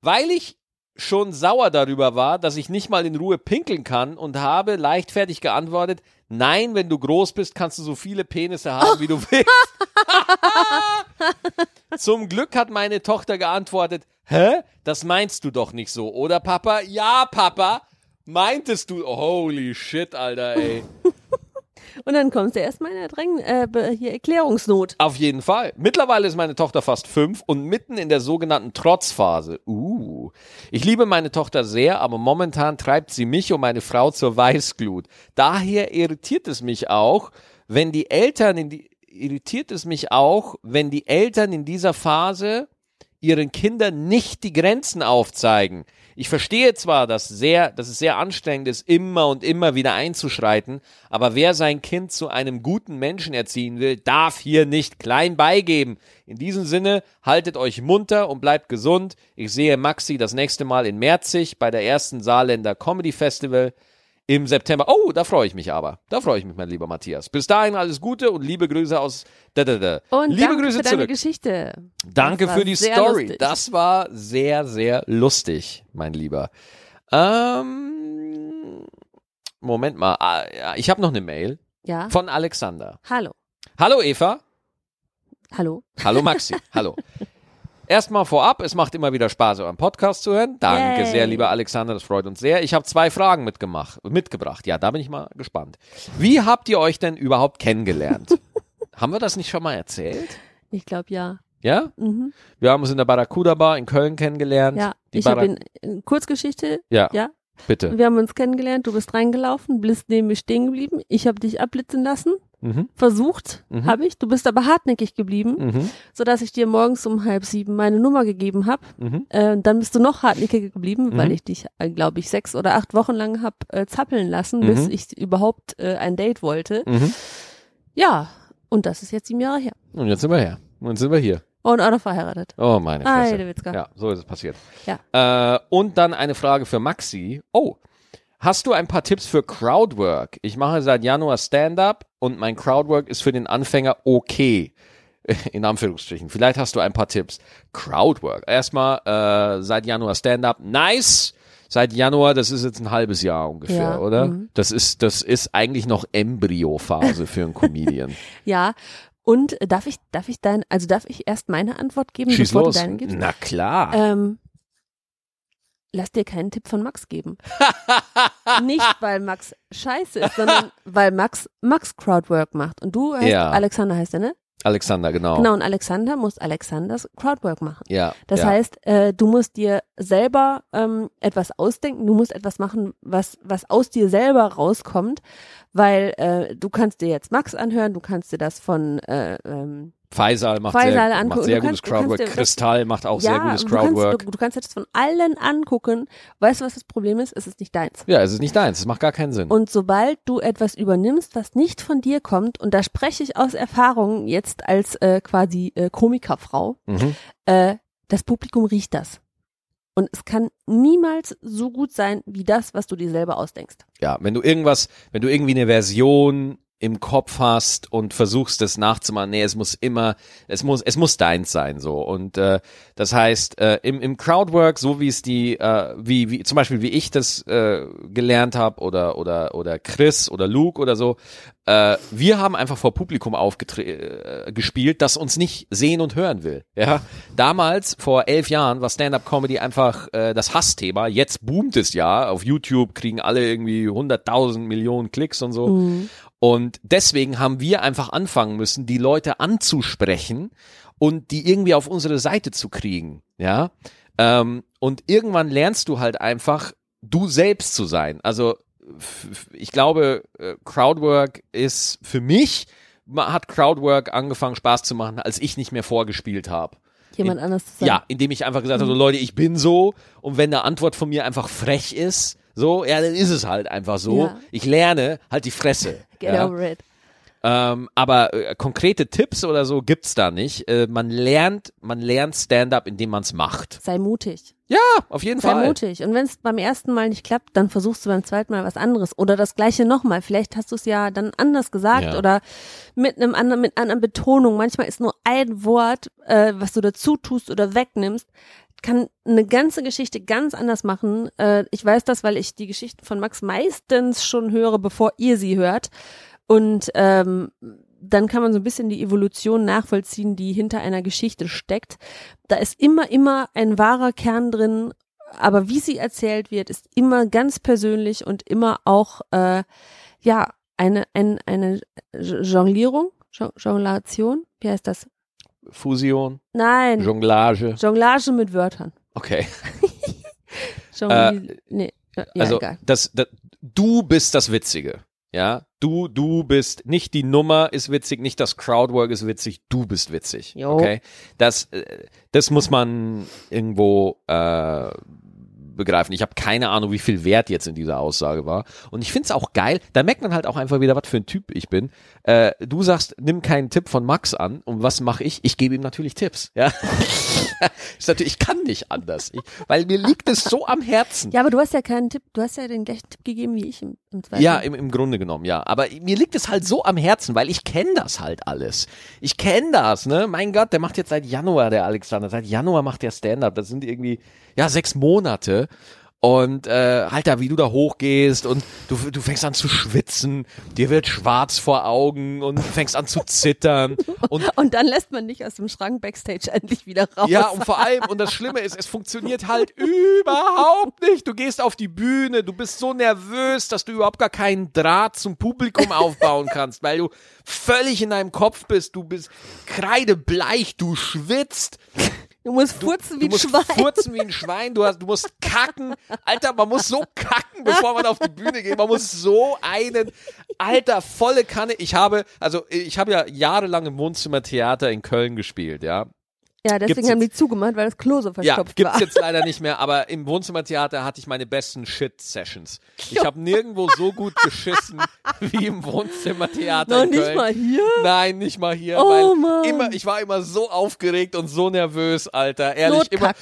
Weil ich schon sauer darüber war, dass ich nicht mal in Ruhe pinkeln kann und habe leichtfertig geantwortet, nein, wenn du groß bist, kannst du so viele Penisse haben, wie du willst. Zum Glück hat meine Tochter geantwortet, hä? Das meinst du doch nicht so, oder Papa? Ja, Papa. Meintest du, holy shit, Alter, ey. Und dann kommst du erstmal in der Dräng äh, hier Erklärungsnot. Auf jeden Fall. Mittlerweile ist meine Tochter fast fünf und mitten in der sogenannten Trotzphase. Uh. Ich liebe meine Tochter sehr, aber momentan treibt sie mich und meine Frau zur Weißglut. Daher irritiert es mich auch, wenn die Eltern in die, irritiert es mich auch, wenn die Eltern in dieser Phase ihren Kindern nicht die Grenzen aufzeigen. Ich verstehe zwar, dass, sehr, dass es sehr anstrengend ist, immer und immer wieder einzuschreiten, aber wer sein Kind zu einem guten Menschen erziehen will, darf hier nicht klein beigeben. In diesem Sinne, haltet euch munter und bleibt gesund. Ich sehe Maxi das nächste Mal in Merzig bei der ersten Saarländer Comedy Festival im September. Oh, da freue ich mich aber. Da freue ich mich, mein lieber Matthias. Bis dahin alles Gute und liebe Grüße aus. Da, da, da. Und liebe danke Grüße für deine zurück. Geschichte. Danke für die Story. lustig. Das war sehr, sehr lustig, mein Lieber. Ähm, Moment mal. Ah, Ich habe noch eine Mail Ja. von Alexander. Hallo. Hallo Eva. Hallo. Hallo Maxi. Hallo. Erstmal vorab, es macht immer wieder Spaß, euren Podcast zu hören. Danke Yay. sehr, lieber Alexander, das freut uns sehr. Ich habe zwei Fragen mitgemacht, mitgebracht. Ja, da bin ich mal gespannt. Wie habt ihr euch denn überhaupt kennengelernt? haben wir das nicht schon mal erzählt? Ich glaube ja. Ja? Mhm. Wir haben uns in der Barracuda Bar in Köln kennengelernt. Ja. Die ich habe in, in Kurzgeschichte, ja, ja. Bitte. Wir haben uns kennengelernt, du bist reingelaufen, bist neben mir stehen geblieben. Ich habe dich abblitzen lassen. Mhm. Versucht, Mhm. habe ich. Du bist aber hartnäckig geblieben, Mhm. sodass ich dir morgens um halb sieben meine Nummer gegeben habe. Mhm. Äh, dann bist du noch hartnäckiger geblieben, weil Mhm. ich dich, äh, glaube ich, sechs oder acht Wochen lang hab äh, zappeln lassen, Mhm. bis ich überhaupt äh, ein Date wollte. Mhm. Ja, und das ist jetzt sieben Jahre her. Und jetzt sind wir her. Und jetzt sind wir hier. Und auch noch verheiratet. Oh, meine Fresse. Heide Witzka. Ja, so ist es passiert. Ja. Äh, und dann eine Frage für Maxi. Oh, hast du ein paar Tipps für Crowdwork? Ich mache seit Januar Stand-up und mein Crowdwork ist für den Anfänger okay. In Anführungsstrichen. Vielleicht hast du ein paar Tipps. Crowdwork. Erstmal äh, seit Januar Stand-up. Nice. Seit Januar, das ist jetzt ein halbes Jahr ungefähr, Ja, oder? mhm. Das ist, das ist eigentlich noch Embryo-Phase für einen Comedian. Ja. Und äh, darf ich, darf ich dein, also darf ich erst meine Antwort geben, Schieß bevor los. du deine gibst? Na klar. Ähm, lass dir keinen Tipp von Max geben. Nicht, weil Max scheiße ist, sondern weil Max Max Crowdwork macht. Und du heißt, Ja. Alexander heißt er, ne? Alexander, genau. Genau, und Alexander muss Alexanders Crowdwork machen. Ja. Das ja. heißt, äh, du musst dir selber ähm, etwas ausdenken, du musst etwas machen, was, was aus dir selber rauskommt, weil äh, du kannst dir jetzt Max anhören, du kannst dir das von äh, ähm, Faisal macht Faisal sehr, angucken. macht sehr Du gutes kannst- du Crowdwork. dir Kristall macht auch sehr gutes du Crowdwork. Kannst, du, du kannst das von allen angucken. Weißt du, was das Problem ist? Es ist nicht deins. ja, es ist nicht deins. Es macht gar keinen Sinn. Und sobald du etwas übernimmst, was nicht von dir kommt, und da spreche ich aus Erfahrung jetzt als äh, quasi äh, Komikerfrau, mhm. äh, das Publikum riecht das. Und es kann niemals so gut sein wie das, was du dir selber ausdenkst. Ja, wenn du irgendwas, wenn du irgendwie eine Version im Kopf hast und versuchst das nachzumachen, nee, es muss immer, es muss, es muss deins sein so und äh, das heißt äh, im, im Crowdwork, so wie es die, äh, wie wie zum Beispiel wie ich das äh, gelernt habe oder oder oder Chris oder Luke oder so, äh, wir haben einfach vor Publikum aufgetre- äh, gespielt, das uns nicht sehen und hören will. Ja, damals vor elf Jahren war Stand-up-Comedy einfach äh, das Hassthema. Jetzt boomt es ja. Auf YouTube kriegen alle irgendwie 100.000 Millionen Klicks und so. Und deswegen haben wir einfach anfangen müssen, die Leute anzusprechen und die irgendwie auf unsere Seite zu kriegen. Ja, ähm, und irgendwann lernst du halt einfach, du selbst zu sein. Also ich glaube, äh, Crowdwork ist für mich, hat Crowdwork angefangen Spaß zu machen, als ich nicht mehr vorgespielt habe. Jemand anders zu sein. Ja, indem ich einfach gesagt habe, so, Leute, ich bin so und wenn eine Antwort von mir einfach frech ist, so, ja, dann ist es halt einfach so. Ja. Ich lerne halt die Fresse. Get ja. over it. Ähm, aber äh, konkrete Tipps oder so gibt's da nicht. Äh, man lernt, man lernt Stand-up, indem man's macht. Sei mutig. Ja, auf jeden Sei Fall. mutig. Und wenn es beim ersten Mal nicht klappt, dann versuchst du beim zweiten Mal was anderes. Oder das gleiche nochmal. Vielleicht hast du es ja dann anders gesagt Ja. oder mit einem anderen, mit einer Betonung. Manchmal ist nur ein Wort, äh, was du dazu tust oder wegnimmst, kann eine ganze Geschichte ganz anders machen. Äh, ich weiß das, weil ich die Geschichten von Max meistens schon höre, bevor ihr sie hört. Und ähm, dann kann man so ein bisschen die Evolution nachvollziehen, die hinter einer Geschichte steckt. Da ist immer, immer ein wahrer Kern drin, aber wie sie erzählt wird, ist immer ganz persönlich und immer auch, äh, ja, eine, ein, eine Jonglierung, Jo- Jonglation, wie heißt das? Fusion, Nein, Jonglage. Jonglage mit Wörtern. Okay. Jongli nee, ja, also egal. das, das, du bist das Witzige. Ja, du, du bist nicht die Nummer ist witzig, nicht das Crowdwork ist witzig, du bist witzig. Jo. Okay, das, äh, das muss man irgendwo äh, begreifen. Ich habe keine Ahnung, wie viel Wert jetzt in dieser Aussage war. Und ich finde es auch geil. Da merkt man halt auch einfach wieder, was für ein Typ ich bin. Äh, du sagst, nimm keinen Tipp von Max an. Und was mache ich? Ich gebe ihm natürlich Tipps. Ja, ist natürlich, ich kann nicht anders, ich, weil mir liegt es so am Herzen. Ja, aber du hast ja keinen Tipp, du hast ja den gleichen Tipp gegeben wie ich im, im. Ja, im, im Grunde genommen, ja. Aber mir liegt es halt so am Herzen, weil ich kenne das halt alles. Ich kenne das, ne? Mein Gott, der macht jetzt seit Januar, der Alexander, seit Januar macht der Stand-up. Das sind irgendwie, ja, sechs Monate. Und äh, Alter, wie du da hochgehst und du, du fängst an zu schwitzen, dir wird schwarz vor Augen und fängst an zu zittern. Und Und dann lässt man dich aus dem Schrank Backstage endlich wieder raus. ja, und vor allem, und das Schlimme ist, es funktioniert halt überhaupt nicht. Du gehst auf die Bühne, du bist so nervös, dass du überhaupt gar keinen Draht zum Publikum aufbauen kannst, weil du völlig in deinem Kopf bist. Du bist kreidebleich, du schwitzt. Du musst furzen wie du ein musst Schwein. furzen wie ein Schwein, du, hast, du musst kacken. Alter, man muss so kacken, bevor man auf die Bühne geht. Man muss so einen, alter, volle Kanne. Ich habe, also ich habe ja jahrelang im Wohnzimmertheater in Köln gespielt, ja. Ja, deswegen Gibt's haben die zugemacht, weil das Klo so Ja, verstopft gibt's war. jetzt leider nicht mehr, aber im Wohnzimmertheater hatte ich meine besten Shit-Sessions. Ich habe nirgendwo so gut geschissen wie im Wohnzimmertheater Noch in nicht mal hier? Nein, nicht mal hier, Oh, weil Mann. immer, ich war immer so aufgeregt und so nervös, Alter. Ehrlich, immer.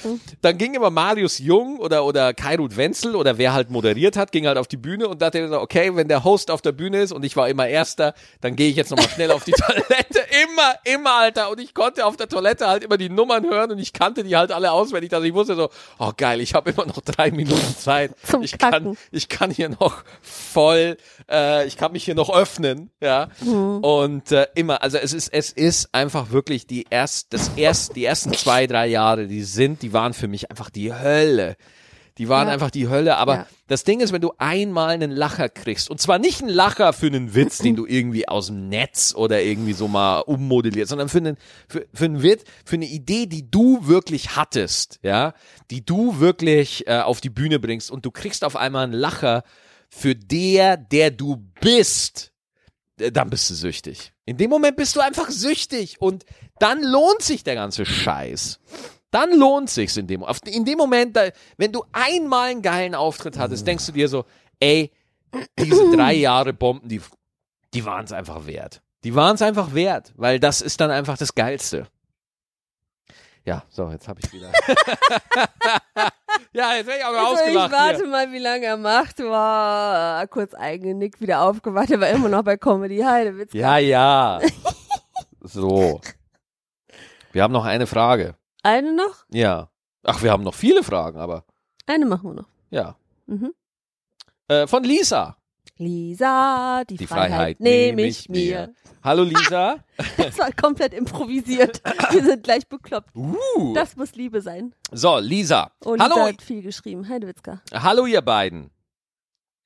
Dann ging immer Marius Jung oder, oder Kairut Wenzel oder wer halt moderiert hat, ging halt auf die Bühne und dachte so, okay, wenn der Host auf der Bühne ist und ich war immer Erster, dann gehe ich jetzt nochmal schnell auf die Toilette. Immer, immer, Alter. Und ich konnte auf der Toilette halt immer die Nummern hören und ich kannte die halt alle auswendig. Also ich wusste so, oh geil, ich habe immer noch drei Minuten Zeit. Zum ich kann, ich kann hier noch voll, äh, ich kann mich hier noch öffnen, ja. Und äh, immer, also es ist, es ist einfach wirklich die erst, das erst, die ersten zwei, drei Jahre, die sind, die waren für mich einfach die Hölle. Die waren Ja. einfach die Hölle, aber Ja. das Ding ist, wenn du einmal einen Lacher kriegst, und zwar nicht einen Lacher für einen Witz, den du irgendwie aus dem Netz oder irgendwie so mal ummodellierst, sondern für einen, für, für einen Witz, für eine Idee, die du wirklich hattest, ja, die du wirklich äh, auf die Bühne bringst und du kriegst auf einmal einen Lacher für der, der du bist, äh, dann bist du süchtig. In dem Moment bist du einfach süchtig und dann lohnt sich der ganze Scheiß. Dann lohnt sich's in dem, in dem Moment, da, wenn du einmal einen geilen Auftritt hattest, denkst du dir so, ey, diese drei Jahre Bomben, die, die waren's einfach wert. Die waren's einfach wert, weil das ist dann einfach das Geilste. Ja, so, jetzt habe ich wieder. ja, jetzt werde ich auch noch Also ich ausgelacht. warte hier. mal, wie lange er macht. War kurz eingenickt, wieder aufgewacht. Er war immer noch bei Comedy Heidewitz. Ja, ja. So. Wir haben noch eine Frage. Eine noch? Ja. Ach, wir haben noch viele Fragen, aber Eine machen wir noch. ja. Mhm. Äh, von Lisa. Lisa, die, Die Freiheit, Freiheit nehme ich mir. Hallo Lisa. Das war komplett improvisiert. Wir sind gleich bekloppt. Uh. Das muss Liebe sein. So, Lisa. Oh, Lisa Hallo, hat viel geschrieben. Heidewitzka. hallo ihr beiden.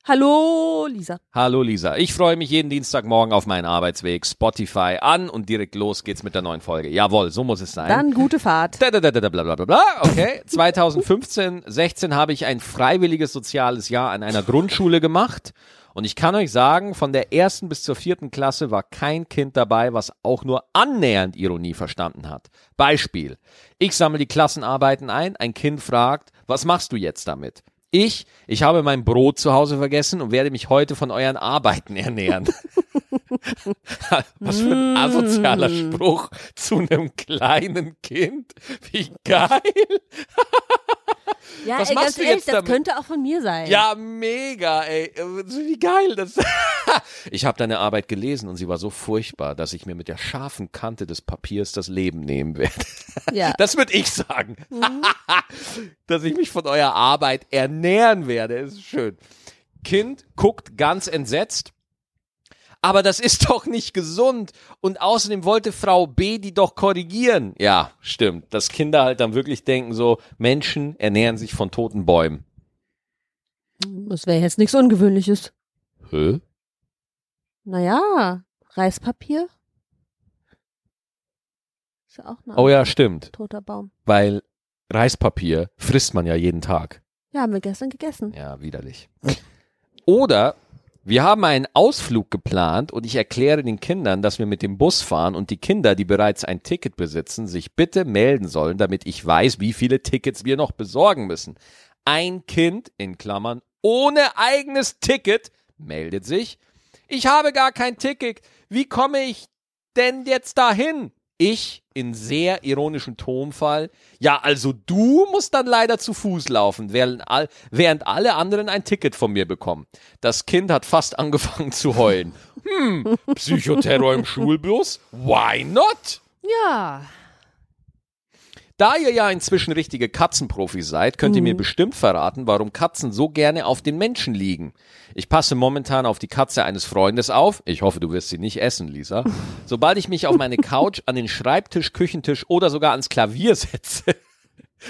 Hallo, Lisa. Hallo Lisa. Ich freue mich jeden Dienstagmorgen auf meinen Arbeitsweg. Spotify an und direkt los geht's mit der neuen Folge. Jawohl, so muss es sein. Dann gute Fahrt. Da, da, da, da, bla, bla, bla, bla. Okay. 2015, 16 habe ich ein freiwilliges soziales Jahr an einer Grundschule gemacht. Und ich kann euch sagen, von der ersten bis zur vierten Klasse war kein Kind dabei, was auch nur annähernd Ironie verstanden hat. Beispiel. Ich sammle die Klassenarbeiten ein, ein Kind fragt, was machst du jetzt damit? Ich, ich habe mein Brot zu Hause vergessen und werde mich heute von euren Arbeiten ernähren. Was für ein asozialer Spruch zu einem kleinen Kind. Wie geil. Ja, Was ey, machst du ehrlich, jetzt das damit? könnte auch von mir sein. Ja, mega, ey. Wie geil das. Ich habe deine Arbeit gelesen und sie war so furchtbar, dass ich mir mit der scharfen Kante des Papiers das Leben nehmen werde. ja. Das würde ich sagen. dass ich mich von eurer Arbeit ernähren werde. Ist schön. Kind guckt ganz entsetzt. Aber das ist doch nicht gesund. Und außerdem wollte Frau B die doch korrigieren. Ja, stimmt. Dass Kinder halt dann wirklich denken so, Menschen ernähren sich von toten Bäumen. Das wäre jetzt nichts Ungewöhnliches. Hä? Naja, Reispapier. Ist ja auch ein Oh ja, stimmt. toter Baum. Weil Reispapier frisst man ja jeden Tag. Ja, haben wir gestern gegessen. Ja, widerlich. Oder Wir haben einen Ausflug geplant und ich erkläre den Kindern, dass wir mit dem Bus fahren und die Kinder, die bereits ein Ticket besitzen, sich bitte melden sollen, damit ich weiß, wie viele Tickets wir noch besorgen müssen. Ein Kind, in Klammern, ohne eigenes Ticket, meldet sich. Ich habe gar kein Ticket. Wie komme ich denn jetzt dahin? Ich in sehr ironischem Tonfall. Ja, also du musst dann leider zu Fuß laufen, während, all, während alle anderen ein Ticket von mir bekommen. Das Kind hat fast angefangen zu heulen. Hm, Psychoterror im Schulbus? Why not? Ja. Da ihr ja inzwischen richtige Katzenprofis seid, könnt ihr mir bestimmt verraten, warum Katzen so gerne auf den Menschen liegen. Ich passe momentan auf die Katze eines Freundes auf. Ich hoffe, du wirst sie nicht essen, Lisa. Sobald ich mich auf meine Couch, an den Schreibtisch, Küchentisch oder sogar ans Klavier setze.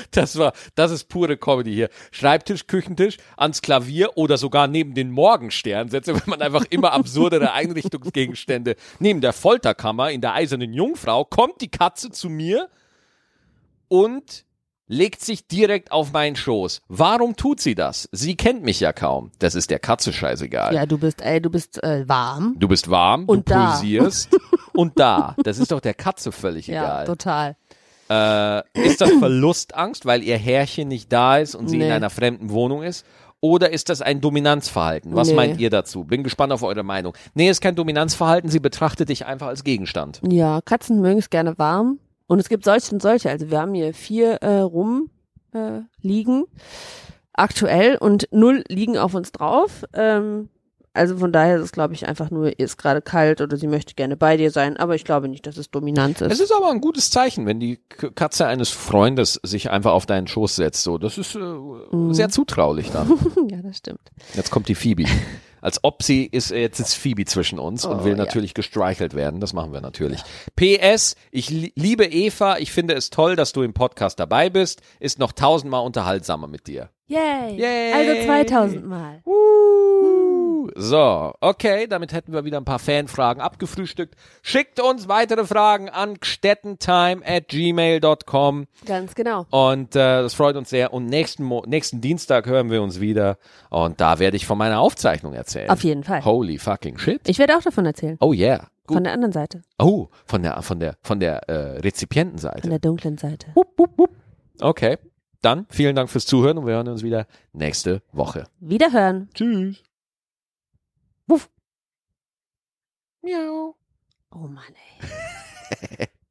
Das war, das ist pure Comedy hier. Schreibtisch, Küchentisch, ans Klavier oder sogar neben den Morgenstern setze, wenn man einfach immer absurdere Einrichtungsgegenstände. Neben der Folterkammer in der Eisernen Jungfrau kommt die Katze zu mir und legt sich direkt auf meinen Schoß. Warum tut sie das? Sie kennt mich ja kaum. Das ist der Katze scheißegal. Ja, du bist, ey, du bist äh, warm. Du bist warm, Und du da. pulsierst und da. Das ist doch der Katze völlig Ja, egal. total. Äh, ist das Verlustangst, weil ihr Herrchen nicht da ist und sie in Nee. einer fremden Wohnung ist? Oder ist das ein Dominanzverhalten? Was Nee. meint ihr dazu? Bin gespannt auf eure Meinung. Nee, ist kein Dominanzverhalten, sie betrachtet dich einfach als Gegenstand. Ja, Katzen mögen es gerne warm. Und es gibt solche und solche. Also wir haben hier vier äh, rum äh, liegen aktuell und null liegen auf uns drauf. Ähm, also von daher ist es, glaube ich, einfach nur, ihr ist gerade kalt oder sie möchte gerne bei dir sein. Aber ich glaube nicht, dass es Dominanz Es ist. ist aber ein gutes Zeichen, wenn die Katze eines Freundes sich einfach auf deinen Schoß setzt. So, das ist äh, Mhm. sehr zutraulich dann. ja, das stimmt. Jetzt kommt die Phoebe. Als ob sie ist, äh, jetzt ist Phoebe zwischen uns und Oh, will ja. natürlich gestreichelt werden. Das machen wir natürlich. PS, ich li liebe Eva. Ich finde es toll, dass du im Podcast dabei bist. Ist noch tausendmal unterhaltsamer mit dir. Yay! Yay. Also 2000 Mal. Uh, so, okay, damit hätten wir wieder ein paar Fanfragen abgefrühstückt. Schickt uns weitere Fragen an gstettentime at gmail.com Ganz genau. und äh, das freut uns sehr. Und nächsten, Mo nächsten Dienstag hören wir uns wieder und da werde ich von meiner Aufzeichnung erzählen. Auf jeden Fall. Holy fucking shit. Ich werde auch davon erzählen. Oh yeah. Gut. Von der anderen Seite. Oh, von der von der von der äh, Rezipientenseite. Von der dunklen Seite. Wupp, wupp, wupp. Okay. Dann vielen Dank fürs Zuhören und wir hören uns wieder nächste Woche. Wiederhören. Tschüss. Wuff. Miau. Oh Mann, ey.